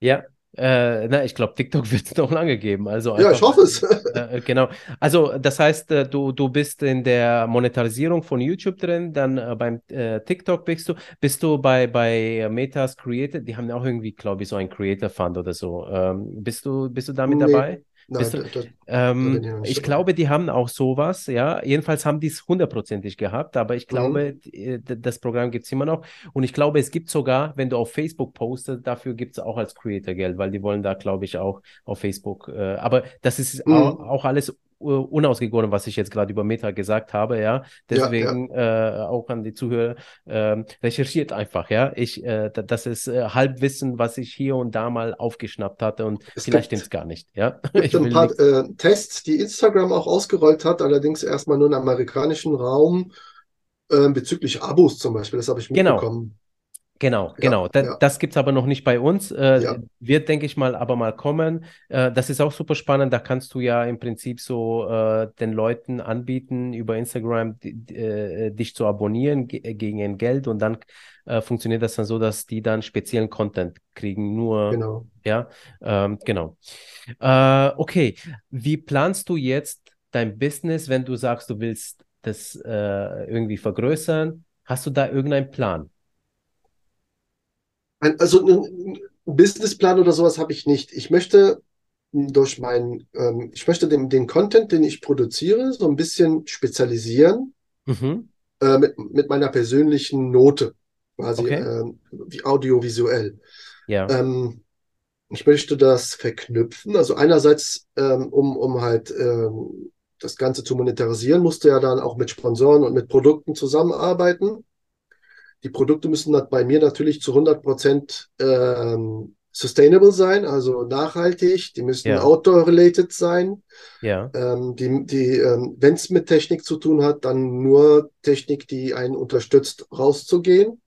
Ja, äh, na, ich glaube, TikTok wird es noch lange geben. Also einfach, ja, ich hoffe es. Äh, genau. Also, das heißt, äh, du, du bist in der Monetarisierung von YouTube drin, dann äh, beim äh, TikTok bist du. Bist du bei, bei Metas Created? Die haben auch irgendwie, glaube ich, so ein Creator Fund oder so. Ähm, bist, du, bist du damit nee. dabei? Nein, du, das, ähm, ich glaube, die haben auch sowas, ja. Jedenfalls haben die es hundertprozentig gehabt, aber ich glaube, mhm. Das Programm gibt es immer noch. Und ich glaube, es gibt sogar, wenn du auf Facebook postest, dafür gibt es auch als Creator Geld, weil die wollen da, glaube ich, auch auf Facebook. Äh, aber das ist mhm. auch, auch alles unausgegoren, was ich jetzt gerade über Meta gesagt habe, ja. Deswegen ja, ja. Äh, auch an die Zuhörer, äh, recherchiert einfach, ja. Ich, äh, das ist äh, Halbwissen, was ich hier und da mal aufgeschnappt hatte und es vielleicht stimmt es gar nicht, ja. Es gibt ein paar äh, Tests, die Instagram auch ausgerollt hat, allerdings erstmal nur im amerikanischen Raum äh, bezüglich Abos zum Beispiel, das habe ich genau. mitbekommen. Genau. Genau, genau. Da, ja. Das gibt es aber noch nicht bei uns. Äh, ja. Wird, denke ich mal, aber mal kommen. Äh, das ist auch super spannend. Da kannst du ja im Prinzip so äh, den Leuten anbieten, über Instagram äh, dich zu abonnieren gegen ein Geld und dann äh, funktioniert das dann so, dass die dann speziellen Content kriegen. Nur, genau. ja, ähm, genau. Äh, okay, wie planst du jetzt dein Business, wenn du sagst, du willst das irgendwie vergrößern? Hast du da irgendeinen Plan? Ein, also einen Businessplan oder sowas habe ich nicht. Ich möchte durch meinen, ähm, ich möchte den, den Content, den ich produziere, so ein bisschen spezialisieren mhm. äh, mit, mit meiner persönlichen Note, quasi okay. ähm, wie audiovisuell. Ja. Ähm, ich möchte das verknüpfen. Also einerseits, ähm, um, um halt ähm, das Ganze zu monetarisieren, musste ja dann auch mit Sponsoren und mit Produkten zusammenarbeiten. Die Produkte müssen bei mir natürlich zu 100 Prozent ähm, sustainable sein, also nachhaltig. Die müssen ja. outdoor-related sein. Ja. Ähm, die, die, ähm, Wenn es mit Technik zu tun hat, dann nur Technik, die einen unterstützt, rauszugehen.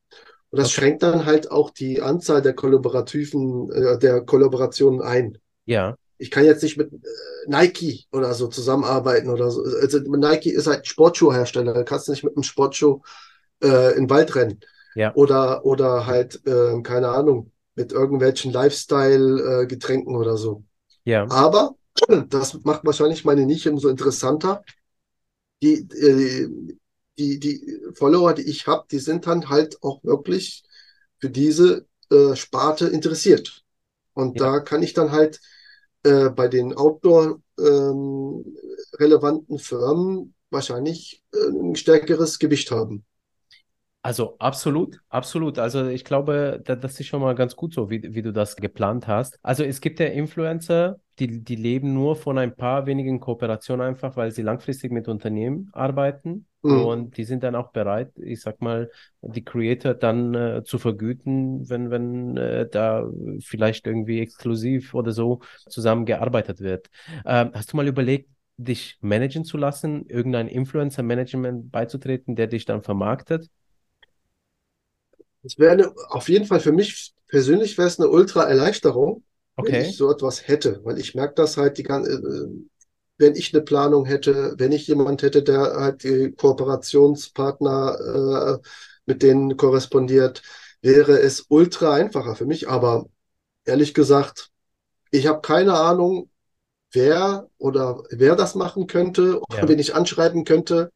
Und das okay. schränkt dann halt auch die Anzahl der Kollaborativen, äh, der Kollaborationen ein. Ja. Ich kann jetzt nicht mit äh, Nike oder so zusammenarbeiten oder so. Also Nike ist halt Sportschuhhersteller. Da kannst du nicht mit einem Sportschuh äh, in Wald rennen. Ja. Oder, oder halt, äh, keine Ahnung, mit irgendwelchen Lifestyle-Getränken äh, oder so. Ja. Aber das macht wahrscheinlich meine Nische umso interessanter. Die, äh, die, die Follower, die ich habe, die sind dann halt auch wirklich für diese äh, Sparte interessiert. Und ja. da kann ich dann halt äh, bei den Outdoor-relevanten ähm, Firmen wahrscheinlich äh, ein stärkeres Gewicht haben. Also absolut, absolut. Also ich glaube, das ist schon mal ganz gut so, wie, wie du das geplant hast. Also es gibt ja Influencer, die, die leben nur von ein paar wenigen Kooperationen einfach, weil sie langfristig mit Unternehmen arbeiten. Mhm. Und die sind dann auch bereit, ich sag mal, die Creator dann äh, zu vergüten, wenn, wenn äh, da vielleicht irgendwie exklusiv oder so zusammengearbeitet wird. Ähm, hast du mal überlegt, dich managen zu lassen, irgendein Influencer-Management beizutreten, der dich dann vermarktet? Es wäre eine, auf jeden Fall für mich persönlich wäre es eine Ultra-Erleichterung, okay. wenn ich so etwas hätte, weil ich merke das halt die ganze, äh, wenn ich eine Planung hätte, wenn ich jemand hätte, der halt die Kooperationspartner äh, mit denen korrespondiert, wäre es ultra einfacher für mich. Aber ehrlich gesagt, ich habe keine Ahnung, wer oder wer das machen könnte, ja. wen ich anschreiben könnte.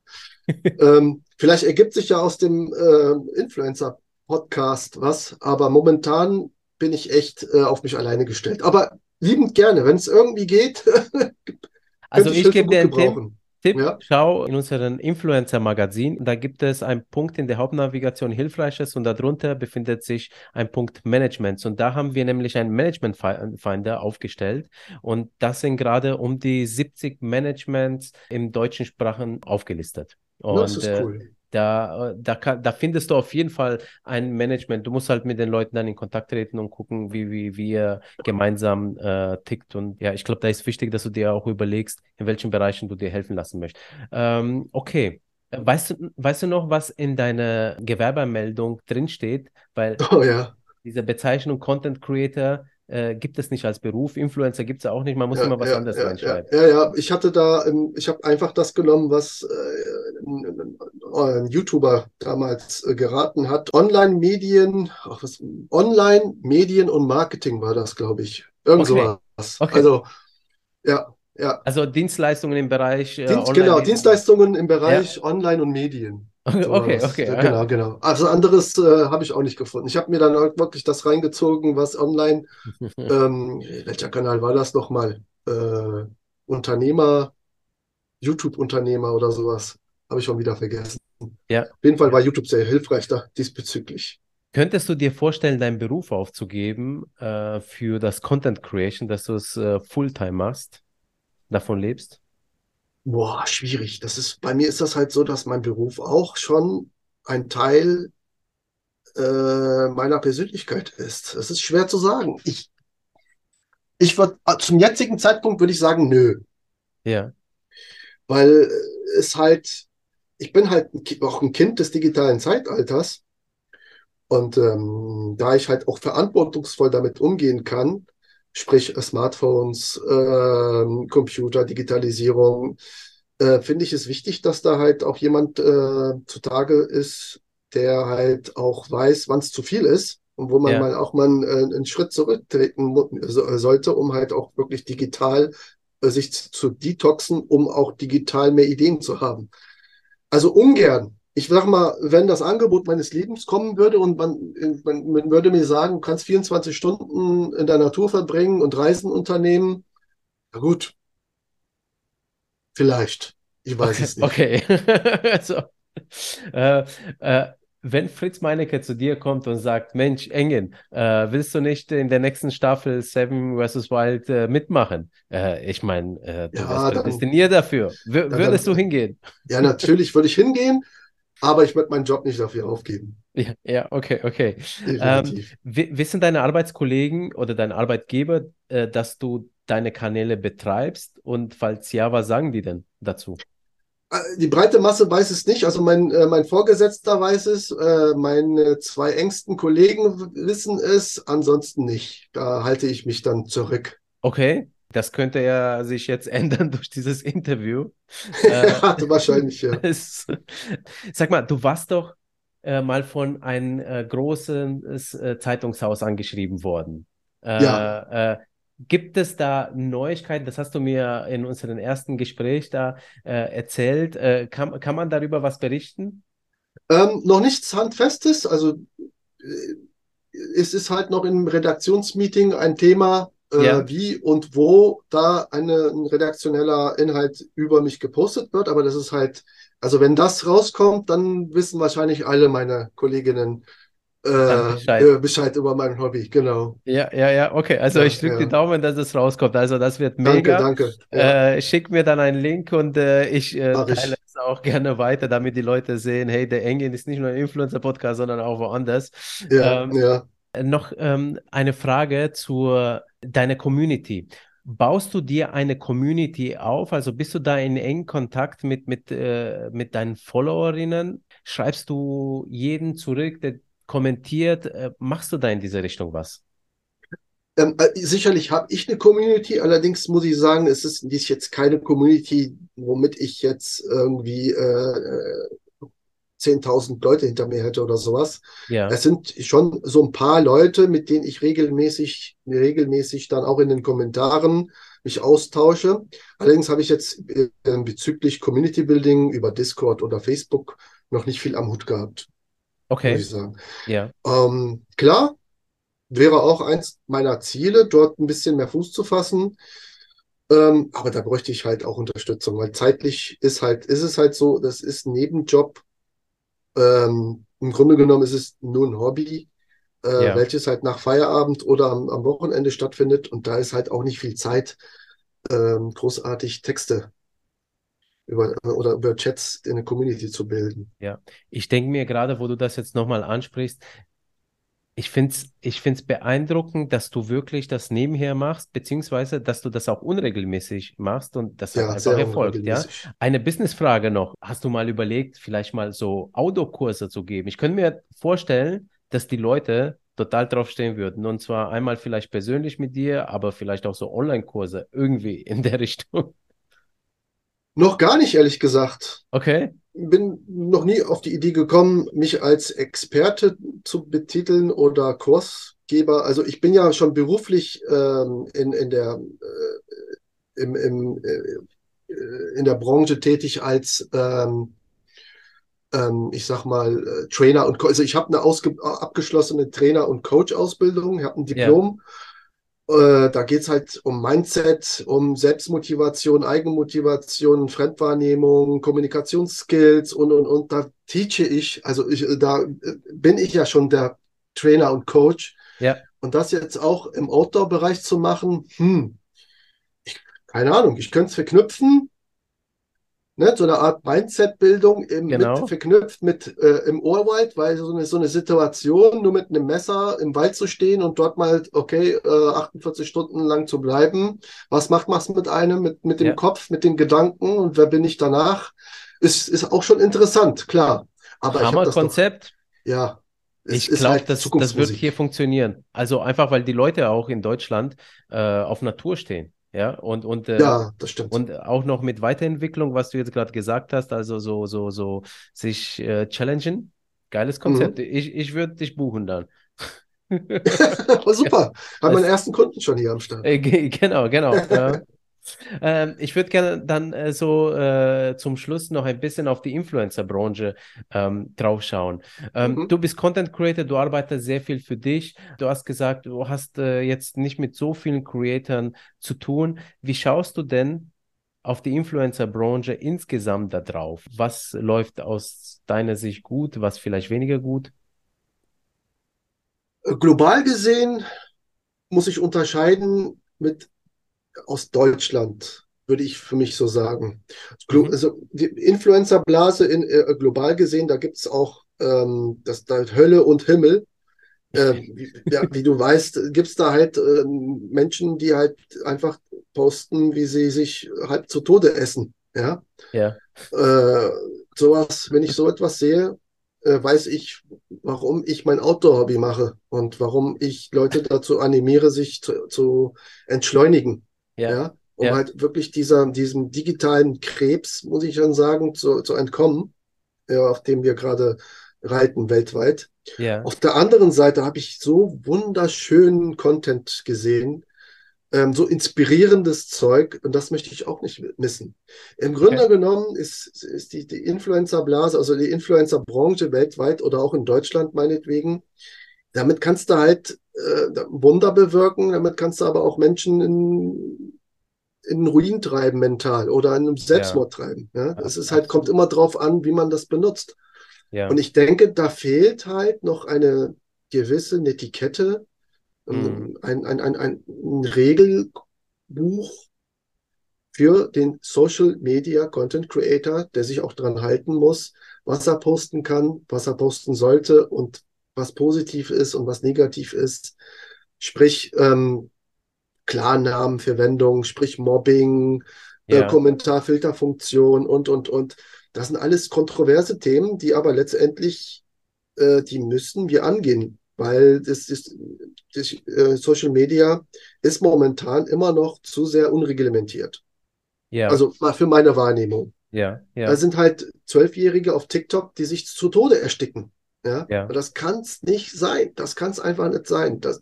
ähm, vielleicht ergibt sich ja aus dem äh, Influencer Podcast, was. Aber momentan bin ich echt äh, auf mich alleine gestellt. Aber liebend gerne, wenn es irgendwie geht. also ich, ich gebe dir einen Tipp. Tipp, ja. schau in unserem Influencer-Magazin, da gibt es einen Punkt in der Hauptnavigation Hilfreiches und darunter befindet sich ein Punkt Management. Und da haben wir nämlich einen Management-Finder aufgestellt und das sind gerade um die 70 Managements im deutschen Sprachen aufgelistet. Und, das ist cool. Äh, da, da, da findest du auf jeden Fall ein Management. Du musst halt mit den Leuten dann in Kontakt treten und gucken, wie, wie, wie ihr gemeinsam äh, tickt. Und ja, ich glaube, da ist wichtig, dass du dir auch überlegst, in welchen Bereichen du dir helfen lassen möchtest. Ähm, okay. Weißt du, weißt du noch, was in deiner Gewerbemeldung drinsteht? Weil oh, ja. diese Bezeichnung Content Creator äh, gibt es nicht als Beruf. Influencer gibt es auch nicht. Man muss ja, immer was ja, anderes ja, reinschreiben. Ja, ja, ich hatte da, ich habe einfach das genommen, was äh, ein, YouTuber damals äh, geraten hat. Online-Medien, Online-Medien und Marketing war das, glaube ich. Irgend okay. sowas. Okay. Also, ja. Ja. Also Dienstleistungen im Bereich. Äh, Dienst, genau, Dienstleistungen im Bereich Online und Medien. Okay, okay, okay. Genau, genau. Also anderes äh, habe ich auch nicht gefunden. Ich habe mir dann wirklich das reingezogen, was online, ähm, welcher Kanal war das nochmal? Äh, Unternehmer, YouTube-Unternehmer oder sowas. Habe ich schon wieder vergessen. Ja. Auf jeden Fall war YouTube sehr hilfreich da diesbezüglich. Könntest du dir vorstellen, deinen Beruf aufzugeben äh, für das Content Creation, dass du es äh, Fulltime machst, davon lebst? Boah, schwierig. Das ist, bei mir ist das halt so, dass mein Beruf auch schon ein Teil äh, meiner Persönlichkeit ist. Es ist schwer zu sagen. Ich, ich würde, äh, zum jetzigen Zeitpunkt würde ich sagen, nö. Ja. Weil es halt, ich bin halt auch ein Kind des digitalen Zeitalters. Und ähm, da ich halt auch verantwortungsvoll damit umgehen kann, sprich Smartphones, äh, Computer, Digitalisierung, äh, finde ich es wichtig, dass da halt auch jemand äh, zutage ist, der halt auch weiß, wann es zu viel ist und wo man ja. mal auch mal einen, äh, einen Schritt zurücktreten so, sollte, um halt auch wirklich digital äh, sich zu detoxen, um auch digital mehr Ideen zu haben. Also ungern ich sag mal, wenn das Angebot meines Lebens kommen würde und man, man, würde mir sagen, du kannst 24 Stunden in der Natur verbringen und Reisen unternehmen, na gut, vielleicht. Ich weiß okay, es nicht. Okay. also, äh, äh, wenn Fritz Meinecke zu dir kommt und sagt, Mensch, Engen, äh, willst du nicht in der nächsten Staffel Seven vs. Wild äh, mitmachen? Äh, ich meine, äh, du ja, bist prädestiniert dafür. W ja, würdest dann, du hingehen? Ja, natürlich würde ich hingehen. Aber ich würde meinen Job nicht dafür aufgeben. Ja, ja okay, okay. Ähm, wissen deine Arbeitskollegen oder dein Arbeitgeber, äh, dass du deine Kanäle betreibst? Und falls ja, was sagen die denn dazu? Äh, die breite Masse weiß es nicht. Also mein, äh, mein Vorgesetzter weiß es, äh, meine zwei engsten Kollegen wissen es, ansonsten nicht. Da halte ich mich dann zurück. Okay. Das könnte ja sich jetzt ändern durch dieses Interview. ja, wahrscheinlich, ja. Sag mal, du warst doch mal von einem großen Zeitungshaus angeschrieben worden. Äh, ja. Äh, gibt es da Neuigkeiten? Das hast du mir in unserem ersten Gespräch da erzählt. kann, kann man darüber was berichten? Ähm, noch nichts Handfestes. Also es ist halt noch im Redaktionsmeeting ein Thema, äh, ja. wie und wo da eine, ein redaktioneller Inhalt über mich gepostet wird. Aber das ist halt, also wenn das rauskommt, dann wissen wahrscheinlich alle meine Kolleginnen äh, Bescheid. Äh, Bescheid. über mein Hobby, genau. Ja, ja, ja, okay. Also ja, ich drücke ja. die Daumen, dass es rauskommt. Also das wird mega. Danke, danke. Ja. Äh, schick mir dann einen Link und äh, ich äh, teile ich. es auch gerne weiter, damit die Leute sehen, hey, der Engin ist nicht nur ein Influencer-Podcast, sondern auch woanders. Ja, ähm, ja. Noch ähm, eine Frage zur deiner Community. Baust du dir eine Community auf? Also bist du da in engen Kontakt mit, mit, äh, mit deinen Followerinnen? Schreibst du jeden zurück, der kommentiert? Äh, machst du da in diese Richtung was? Ähm, äh, sicherlich habe ich eine Community, allerdings muss ich sagen, es ist, ist jetzt keine Community, womit ich jetzt irgendwie äh, 10.000 Leute hinter mir hätte oder sowas. Ja. Es sind schon so ein paar Leute, mit denen ich regelmäßig, regelmäßig dann auch in den Kommentaren mich austausche. Allerdings habe ich jetzt äh, bezüglich Community Building über Discord oder Facebook noch nicht viel am Hut gehabt. Okay. muss ich sagen. Ja. Ähm, klar, wäre auch eins meiner Ziele, dort ein bisschen mehr Fuß zu fassen. Ähm, aber da bräuchte ich halt auch Unterstützung, weil zeitlich ist halt, ist es halt so, das ist ein Nebenjob. Ähm, Im Grunde genommen ist es nur ein Hobby, äh, Ja. welches halt nach Feierabend oder am, am Wochenende stattfindet. Und da ist halt auch nicht viel Zeit, ähm, großartig Texte über, oder über Chats in der Community zu bilden. Ja, ich denke mir gerade, wo du das jetzt nochmal ansprichst, ich finde es ich find's beeindruckend, dass du wirklich das nebenher machst, beziehungsweise dass du das auch unregelmäßig machst und das hat Ja, einfach sehr erfolgt, ja. Eine Businessfrage noch. Hast du mal überlegt, vielleicht mal so Outdoor-Kurse zu geben? Ich könnte mir vorstellen, dass die Leute total drauf stehen würden. Und zwar einmal vielleicht persönlich mit dir, aber vielleicht auch so Online-Kurse irgendwie in der Richtung. Noch gar nicht, ehrlich gesagt. Okay? bin noch nie auf die Idee gekommen, mich als Experte zu betiteln oder Kursgeber. Also ich bin ja schon beruflich ähm, in, in der äh, im, im, äh, in der Branche tätig als ähm, ähm, ich sag mal äh, Trainer und Co also ich habe eine abgeschlossene Trainer- und Coach-Ausbildung, ich habe ein. Diplom. Äh, da geht's halt um Mindset, um Selbstmotivation, Eigenmotivation, Fremdwahrnehmung, Kommunikationsskills und, und, und. Da teache ich, also ich, da äh, bin ich ja schon der Trainer und Coach. Ja. Und das jetzt auch im Outdoor-Bereich zu machen, hm, ich, keine Ahnung, ich könnte es verknüpfen, ne, so eine Art Mindset-Bildung Genau. mit, verknüpft mit äh, im Urwald, weil so eine, so eine Situation, nur mit einem Messer im Wald zu stehen und dort mal, okay, äh, 48 Stunden lang zu bleiben. Was macht man mit einem, mit, mit dem Ja. Kopf, mit den Gedanken und wer bin ich danach? Ist, ist auch schon interessant, klar. Aber Hammer-Konzept. ja, Ich glaube, halt das, das wird hier funktionieren. Also einfach, weil die Leute auch in Deutschland äh, auf Natur stehen. Ja, und, und, äh, Ja, das stimmt. und auch noch mit Weiterentwicklung, was du jetzt gerade gesagt hast, also so, so, so sich äh, challengen. Geiles Mhm. Konzept. Ich, ich würde dich buchen dann. Super. Haben Das- meinen ersten Kunden schon hier am Start. Äh, ge- genau, genau. ja. Ähm, ich würde gerne dann äh, so äh, zum Schluss noch ein bisschen auf die Influencer-Branche ähm, draufschauen. Ähm, Mhm. Du bist Content Creator, du arbeitest sehr viel für dich. Du hast gesagt, du hast äh, jetzt nicht mit so vielen Creatoren zu tun. Wie schaust du denn auf die Influencer-Branche insgesamt da drauf? Was läuft aus deiner Sicht gut, was vielleicht weniger gut? Global gesehen muss ich unterscheiden mit aus Deutschland, würde ich für mich so sagen. Glo Mhm. Also die Influencer-Blase in äh, global gesehen, da gibt es auch ähm, das da Hölle und Himmel. Ähm, wie, ja, wie du weißt, gibt es da halt ähm, Menschen, die halt einfach posten, wie sie sich halb zu Tode essen. Ja. Ja, Äh, sowas, wenn ich so etwas sehe, äh, weiß ich, warum ich mein Outdoor-Hobby mache und warum ich Leute dazu animiere, sich zu, zu entschleunigen. Ja, Ja, um ja. halt wirklich dieser, diesem digitalen Krebs, muss ich dann sagen, zu, zu entkommen, ja, auf dem wir gerade reiten weltweit. ja, Auf der anderen Seite habe ich so wunderschönen Content gesehen, ähm, so inspirierendes Zeug und das möchte ich auch nicht missen. Im Grunde Okay. genommen ist, ist die, die Influencer-Blase, also die Influencer-Branche weltweit oder auch in Deutschland meinetwegen, damit kannst du halt äh, Wunder bewirken, damit kannst du aber auch Menschen in, in Ruin treiben mental oder in einen Selbstmord treiben. Ja? Das ist halt, kommt immer drauf an, wie man das benutzt. ja, Und ich denke, da fehlt halt noch eine gewisse Netiquette, Mhm. ein, ein, ein, ein Regelbuch für den Social Media Content Creator, der sich auch dran halten muss, was er posten kann, was er posten sollte und was positiv ist und was negativ ist. Sprich, ähm, Klarnamenverwendung, sprich Mobbing, äh, ja, Kommentarfilterfunktion und, und, und. Das sind alles kontroverse Themen, die aber letztendlich, äh, die müssen wir angehen, weil das ist, das, äh, Social Media ist momentan immer noch zu sehr unreglementiert. ja, Also mal für meine Wahrnehmung. ja, ja, Da sind halt Zwölfjährige auf TikTok, die sich zu Tode ersticken. Ja, Ja. Das kann es nicht sein. Das kann es einfach nicht sein. Das,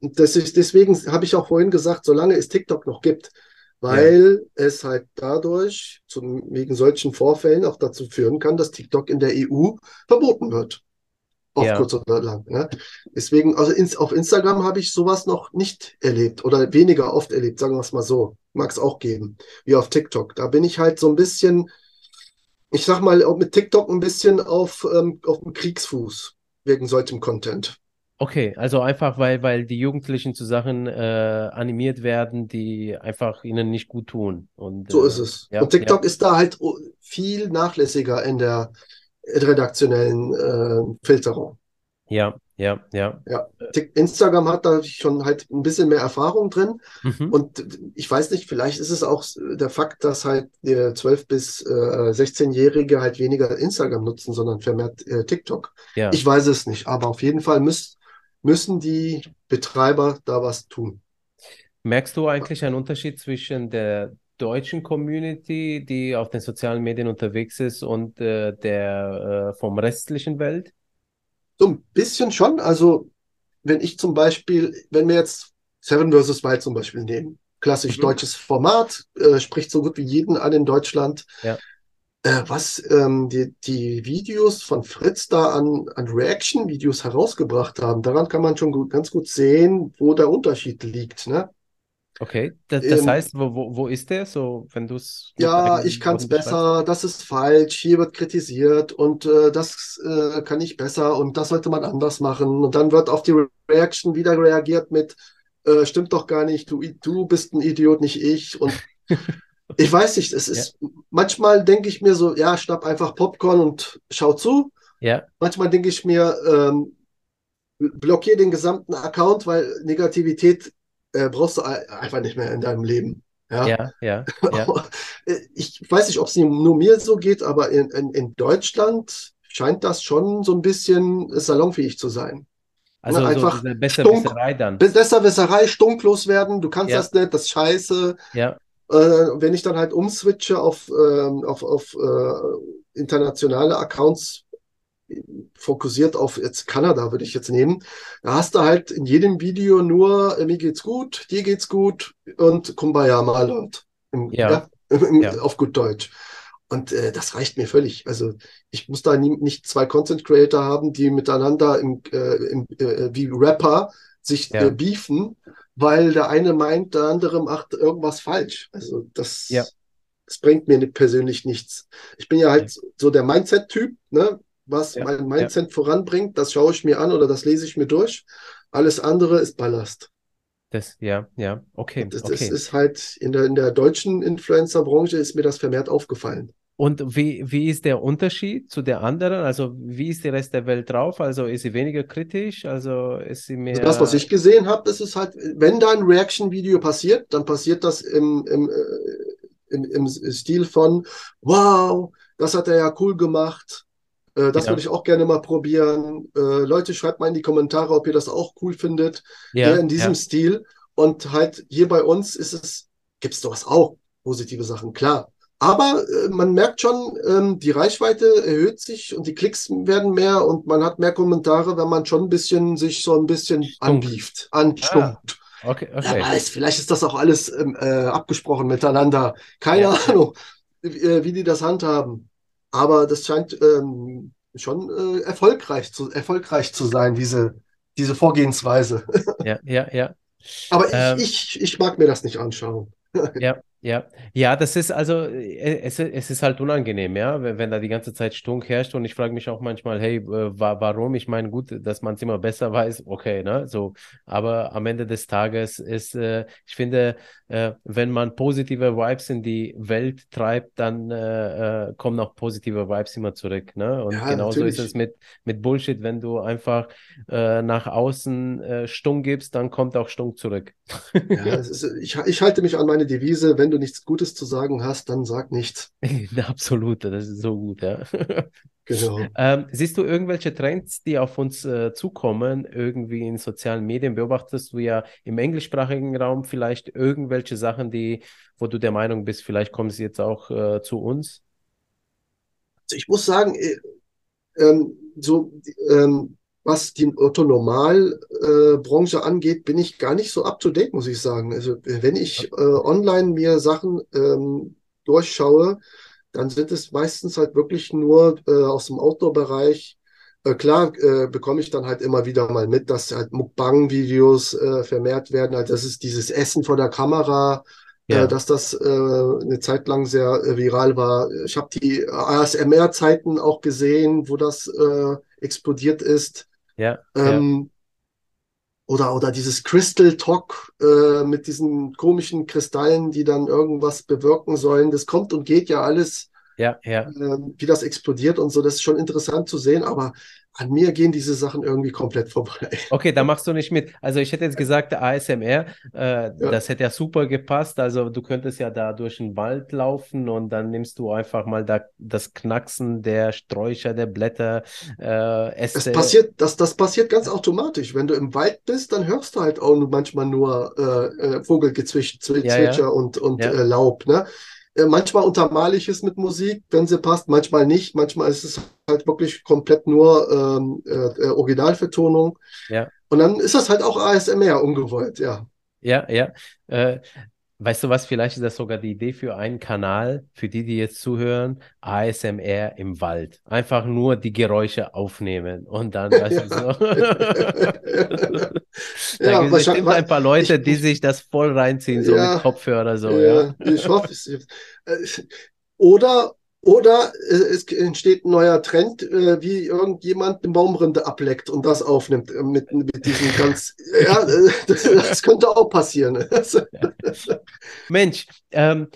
und das ist, deswegen habe ich auch vorhin gesagt, solange es TikTok noch gibt, weil es halt dadurch zum, wegen solchen Vorfällen auch dazu führen kann, dass TikTok in der EU verboten wird. auf Ja. kurz oder lang. Ne? Deswegen, also ins, auf Instagram habe ich sowas noch nicht erlebt oder weniger oft erlebt, sagen wir es mal so. Mag es auch geben, wie auf TikTok. Da bin ich halt so ein bisschen, ich sag mal, auch mit TikTok ein bisschen auf, ähm, auf dem Kriegsfuß wegen solchem Content. Okay, also einfach, weil, weil die Jugendlichen zu Sachen äh, animiert werden, die einfach ihnen nicht gut tun. Und, So äh, ist es. ja, Und TikTok ist da halt o- viel nachlässiger in der redaktionellen äh, Filterung. Ja, ja, ja. Ja, Instagram hat da schon halt ein bisschen mehr Erfahrung drin. Mhm. Und ich weiß nicht, vielleicht ist es auch der Fakt, dass halt der 12- bis äh, 16-Jährige halt weniger Instagram nutzen, sondern vermehrt äh, TikTok. Ja. Ich weiß es nicht, aber auf jeden Fall müß, müssen die Betreiber da was tun. Merkst du eigentlich einen Unterschied zwischen der deutschen Community, die auf den sozialen Medien unterwegs ist, und äh, der äh, vom restlichen Welt? So ein bisschen schon. Also, wenn ich zum Beispiel, wenn wir jetzt Seven vs. Wild zum Beispiel nehmen, klassisch Mhm. deutsches Format, äh, spricht so gut wie jeden an in Deutschland. Ja. Äh, was ähm, die, die Videos von Fritz da an, an Reaction-Videos herausgebracht haben, daran kann man schon gut, ganz gut sehen, wo der Unterschied liegt. Ne? Okay, das, das Ähm, heißt, wo, wo, wo ist der? So, wenn du es Ja, ich kann es besser, das ist falsch, hier wird kritisiert und äh, das äh, kann ich besser und das sollte man anders machen. Und dann wird auf die Re- Reaction wieder reagiert mit, äh, stimmt doch gar nicht, du, du bist ein Idiot, nicht ich. Und ich weiß nicht, es ist, manchmal denke ich mir so, ja, schnapp einfach Popcorn und schau zu. Ja, Manchmal denke ich mir, ähm, blockier den gesamten Account, weil Negativität äh, brauchst du ein- einfach nicht mehr in deinem Leben. Ja. ja, ja, ja. Ich weiß nicht, ob es nur mir so geht, aber in, in, in Deutschland scheint das schon so ein bisschen salonfähig zu sein. Also Na, so einfach stunk. Besserwisserei dann. Besserwisserei, stunklos werden, du kannst Ja. das nicht, das ist scheiße. Ja, Äh, wenn ich dann halt umswitche auf, ähm, auf, auf äh, internationale Accounts, fokussiert auf jetzt Kanada, würde ich jetzt nehmen, da hast du halt in jedem Video nur, äh, mir geht's gut, dir geht's gut und Kumbaya. Im, Ja. Ja. Auf gut Deutsch. Und äh, das reicht mir völlig. Also ich muss da nie, nicht zwei Content Creator haben, die miteinander im, äh, im, äh, wie Rapper sich Ja. äh, beefen, weil der eine meint, der andere macht irgendwas falsch. Also das, Ja. das bringt mir persönlich nichts. Ich bin ja halt so der Mindset-Typ, ne? Was Ja, mein Mindset voranbringt, das schaue ich mir an oder das lese ich mir durch. Alles andere ist Ballast. das, ja, ja, okay, Das, das okay. ist halt in der, in der deutschen Influencer-Branche ist mir das vermehrt aufgefallen. Und wie, wie ist der Unterschied zu der anderen? Also, wie ist der Rest der Welt drauf? Also, ist sie weniger kritisch? Also, ist sie mehr. Also das, was ich gesehen habe, das ist halt, wenn da ein Reaction-Video passiert, dann passiert das im, im, äh, im, im Stil von, wow, das hat er ja cool gemacht. Äh, das Ja. würde ich auch gerne mal probieren. Äh, Leute, schreibt mal in die Kommentare, ob ihr das auch cool findet. Ja, Eher in diesem ja, Stil. Und halt hier bei uns ist es, gibt es sowas auch, positive Sachen, klar. Aber äh, man merkt schon, ähm, die Reichweite erhöht sich und die Klicks werden mehr und man hat mehr Kommentare, wenn man schon ein bisschen sich so ein bisschen anbieft, anstunkt. okay, Wer okay. weiß, vielleicht ist das auch alles ähm, äh, abgesprochen miteinander. Keine Ja. Ahnung, äh, wie die das handhaben. Aber das scheint ähm, schon äh, erfolgreich zu, erfolgreich zu sein, diese, diese Vorgehensweise. Ja, ja, ja. Aber ich, Ähm, ich, ich mag mir das nicht anschauen. Ja, ja. Ja, das ist also, äh, es, es ist halt unangenehm, ja, wenn, wenn da die ganze Zeit Stunk herrscht und ich frage mich auch manchmal, hey, äh, wa warum? Ich meine, gut, dass man es immer besser weiß, okay, ne, so, aber am Ende des Tages ist, äh, ich finde, äh, wenn man positive Vibes in die Welt treibt, dann äh, äh, kommen auch positive Vibes immer zurück, ne? Und Ja, genauso ist natürlich. es mit, mit Bullshit, wenn du einfach nach außen Stunk gibst, dann kommt auch Stunk zurück. Ja, ist, ich, ich halte mich an meine Devise, wenn du nichts Gutes zu sagen hast, dann sag nichts. Absolut, das ist so gut, ja. Genau. Ähm, siehst du irgendwelche Trends, die auf uns äh, zukommen, irgendwie in sozialen Medien? Beobachtest du ja im englischsprachigen Raum vielleicht irgendwelche Sachen, die, wo du der Meinung bist, vielleicht kommen sie jetzt auch äh, zu uns? Also ich muss sagen, äh, ähm, so, ähm, was die Otto-Normal-Branche angeht, bin ich gar nicht so up to date, muss ich sagen. Also, wenn ich äh, online mir Sachen ähm, durchschaue, dann sind es meistens halt wirklich nur äh, aus dem Outdoor-Bereich Äh, klar äh, bekomme ich dann halt immer wieder mal mit, dass halt Mukbang-Videos äh, vermehrt werden. Also das ist dieses Essen vor der Kamera, äh, ja. dass das äh, eine Zeit lang sehr äh, viral war. Ich habe die ASMR-Zeiten auch gesehen, wo das explodiert ist. Ja. Ähm, ja. Oder, oder dieses Crystal Talk äh, mit diesen komischen Kristallen, die dann irgendwas bewirken sollen. Das kommt und geht ja alles ja, ja. Äh, wie das explodiert und so. Das ist schon interessant zu sehen, aber an mir gehen diese Sachen irgendwie komplett vorbei. Okay, da machst du nicht mit. Also ich hätte jetzt gesagt, ASMR, äh, ja. das hätte ja super gepasst. Also du könntest ja da durch den Wald laufen und dann nimmst du einfach mal da das Knacksen der Sträucher, der Blätter, äh, Äste. Das passiert, das, das passiert ganz automatisch. Wenn du im Wald bist, dann hörst du halt auch manchmal nur äh, äh Vogelgezwitscher ja, ja. und, und Äh, Laub. Ne? Äh, manchmal untermale ich es mit Musik, wenn sie passt, manchmal nicht. Manchmal ist es halt wirklich komplett nur ähm, äh, äh Originalvertonung. Ja. Und dann ist das halt auch ASMR ungewollt, ja. Ja, ja. Äh, Weißt du was, vielleicht ist das sogar die Idee für einen Kanal, für die, die jetzt zuhören, ASMR im Wald. Einfach nur die Geräusche aufnehmen und dann, weißt ja. du so. da ja, gibt es bestimmt ein paar Leute, ich, die sich das voll reinziehen, so ja, mit Kopfhörer so, ja. ja. Ich hoffe es. Äh, oder, oder äh, es entsteht ein neuer Trend, äh, wie irgendjemand eine Baumrinde ableckt und das aufnimmt äh, mit, mit diesem ganz. ja, das, das, könnte auch passieren. Mensch, ähm,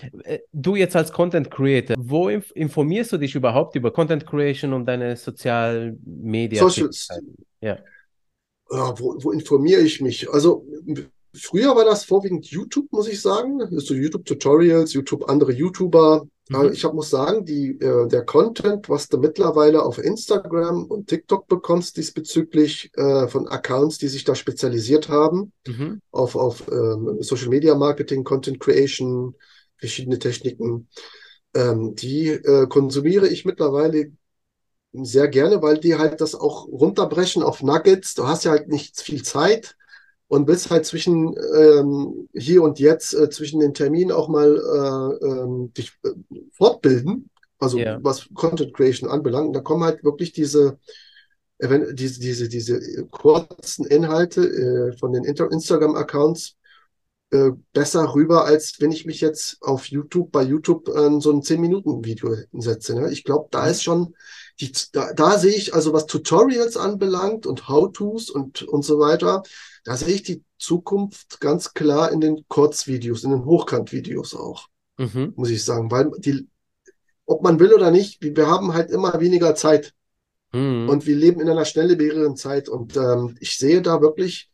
du jetzt als Content Creator, wo inf informierst du dich überhaupt über Content Creation und deine Social Media? Socials. Ja. ja wo, wo informiere ich mich? Also Früher war das vorwiegend YouTube, muss ich sagen. So YouTube-Tutorials, YouTube andere YouTuber, Mhm. Ich hab, muss sagen, die, äh, der Content, was du mittlerweile auf Instagram und TikTok bekommst, diesbezüglich äh, von Accounts, die sich da spezialisiert haben, mhm. auf, auf ähm, Social Media Marketing, Content Creation, verschiedene Techniken, ähm, die äh, konsumiere ich mittlerweile sehr gerne, weil die halt das auch runterbrechen auf Nuggets. Du hast ja halt nicht viel Zeit und willst halt zwischen ähm, hier und jetzt, äh, zwischen den Terminen auch mal äh, ähm, dich äh, fortbilden, also yeah. was Content Creation anbelangt. Und da kommen halt wirklich diese, äh, diese, diese, diese kurzen Inhalte äh, von den Instagram-Accounts äh, besser rüber, als wenn ich mich jetzt auf YouTube, bei YouTube äh, so ein 10-Minuten-Video setze. Ne? Ich glaube, da mhm. ist schon, die, da, da sehe ich also, was Tutorials anbelangt und How-Tos und, und so weiter, da sehe ich die Zukunft ganz klar in den Kurzvideos, in den Hochkantvideos auch, mhm. muss ich sagen, weil die, ob man will oder nicht, wir haben halt immer weniger Zeit. Mhm. Und wir leben in einer schnelllebigen Zeit. Und ähm, ich sehe da wirklich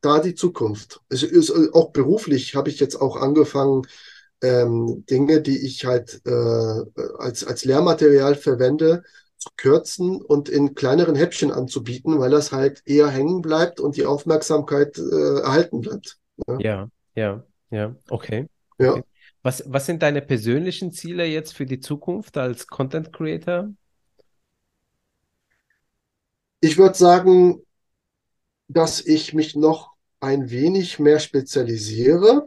da die Zukunft. Es ist äh, auch beruflich habe ich jetzt auch angefangen, ähm, Dinge, die ich halt äh, als, als Lehrmaterial verwende, zu kürzen und in kleineren Häppchen anzubieten, weil das halt eher hängen bleibt und die Aufmerksamkeit äh, erhalten bleibt. Ja, ja, ja, ja. okay. Ja. Okay. Was, was sind deine persönlichen Ziele jetzt für die Zukunft als Content Creator? Ich würde sagen, dass ich mich noch ein wenig mehr spezialisiere.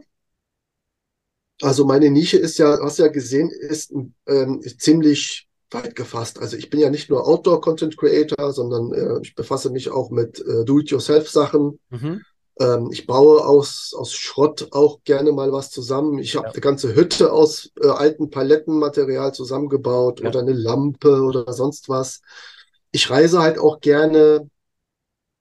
Also meine Nische ist ja, hast ja gesehen, ist ähm, ziemlich weit gefasst. Also ich bin ja nicht nur Outdoor-Content Creator, sondern äh, ich befasse mich auch mit äh, Do-it-yourself-Sachen. Mhm. Ähm, ich baue aus, aus Schrott auch gerne mal was zusammen. Ich habe ja. eine ganze Hütte aus äh, alten Palettenmaterial zusammengebaut ja. oder eine Lampe oder sonst was. Ich reise halt auch gerne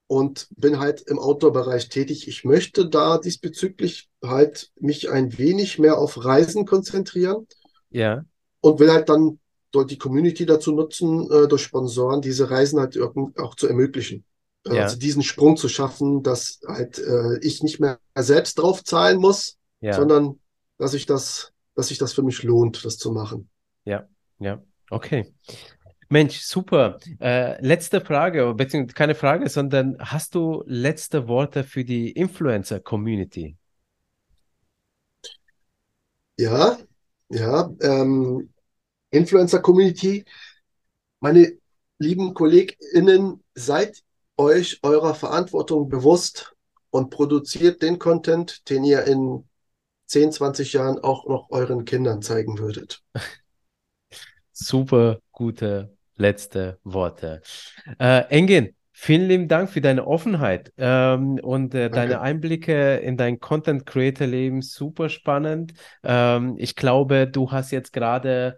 und bin halt im Outdoor-Bereich tätig. Ich möchte da diesbezüglich halt mich ein wenig mehr auf Reisen konzentrieren. Ja. Und will halt dann dort die Community dazu nutzen, äh, durch Sponsoren diese Reisen halt auch zu ermöglichen. Äh, ja. Also diesen Sprung zu schaffen, dass halt äh, ich nicht mehr selbst drauf zahlen muss, ja. sondern dass ich das, dass sich das für mich lohnt, das zu machen. Ja, ja, okay. Mensch, super. Äh, letzte Frage, beziehungsweise keine Frage, sondern hast du letzte Worte für die Influencer-Community? Ja, ja. Ähm, Influencer-Community. Meine lieben KollegInnen, seid euch eurer Verantwortung bewusst und produziert den Content, den ihr in 10, 20 Jahren auch noch euren Kindern zeigen würdet. Super gute letzte Worte. Äh, Engin, vielen lieben Dank für deine Offenheit ähm, und äh, deine Einblicke in dein Content Creator Leben. Super spannend. Ähm, ich glaube, du hast jetzt gerade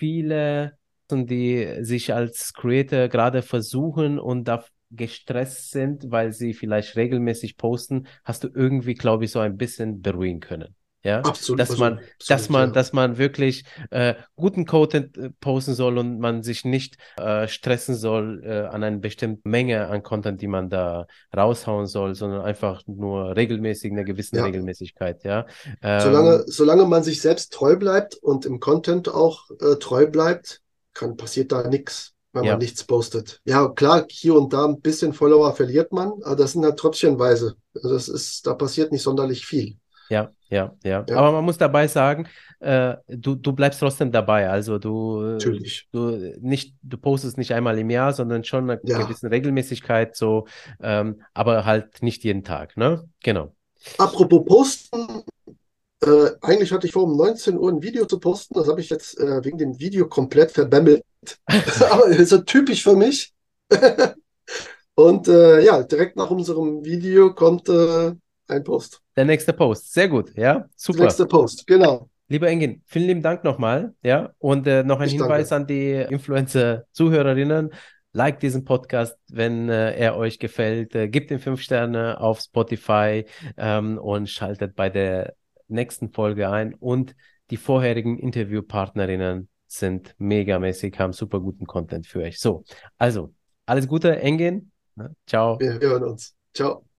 viele, die sich als Creator gerade versuchen und da gestresst sind, weil sie vielleicht regelmäßig posten, hast du irgendwie, glaube ich, so ein bisschen beruhigen können. Ja, absolut, dass man, absolut, dass man, ja. dass man wirklich äh, guten Content äh, posten soll und man sich nicht äh, stressen soll äh, an eine bestimmte Menge an Content, die man da raushauen soll, sondern einfach nur regelmäßig eine gewisse ja. Regelmäßigkeit. Ja, ähm, solange, solange man sich selbst treu bleibt und im Content auch äh, treu bleibt, kann passiert da nichts wenn ja. man nichts postet. Ja, klar, hier und da ein bisschen Follower verliert man, aber das sind halt tröpfchenweise. Also das ist, da passiert nicht sonderlich viel. Ja, ja, ja, ja. Aber man muss dabei sagen, äh, du, du bleibst trotzdem dabei. Also du, Natürlich. du nicht, du postest nicht einmal im Jahr, sondern schon eine ja. gewisse Regelmäßigkeit, so, ähm, aber halt nicht jeden Tag, ne? Genau. Apropos Posten, äh, eigentlich hatte ich vor, um 19 Uhr ein Video zu posten. Das habe ich jetzt äh, wegen dem Video komplett verbämmelt. Aber ist so typisch für mich. Und äh, ja, direkt nach unserem Video kommt äh, ein Post. Der nächste Post. Sehr gut, ja. Super. Der nächste Post, genau. Lieber Engin, vielen lieben Dank nochmal. Ja, und äh, noch ein ich Hinweis danke. an die Influencer-Zuhörerinnen. Like diesen Podcast, wenn äh, er euch gefällt. Äh, gebt ihm fünf Sterne auf Spotify ähm, und schaltet bei der nächsten Folge ein. Und die vorherigen Interviewpartnerinnen sind megamäßig, haben super guten Content für euch. So, also, alles Gute, Engin. Ciao. Wir hören uns. Ciao.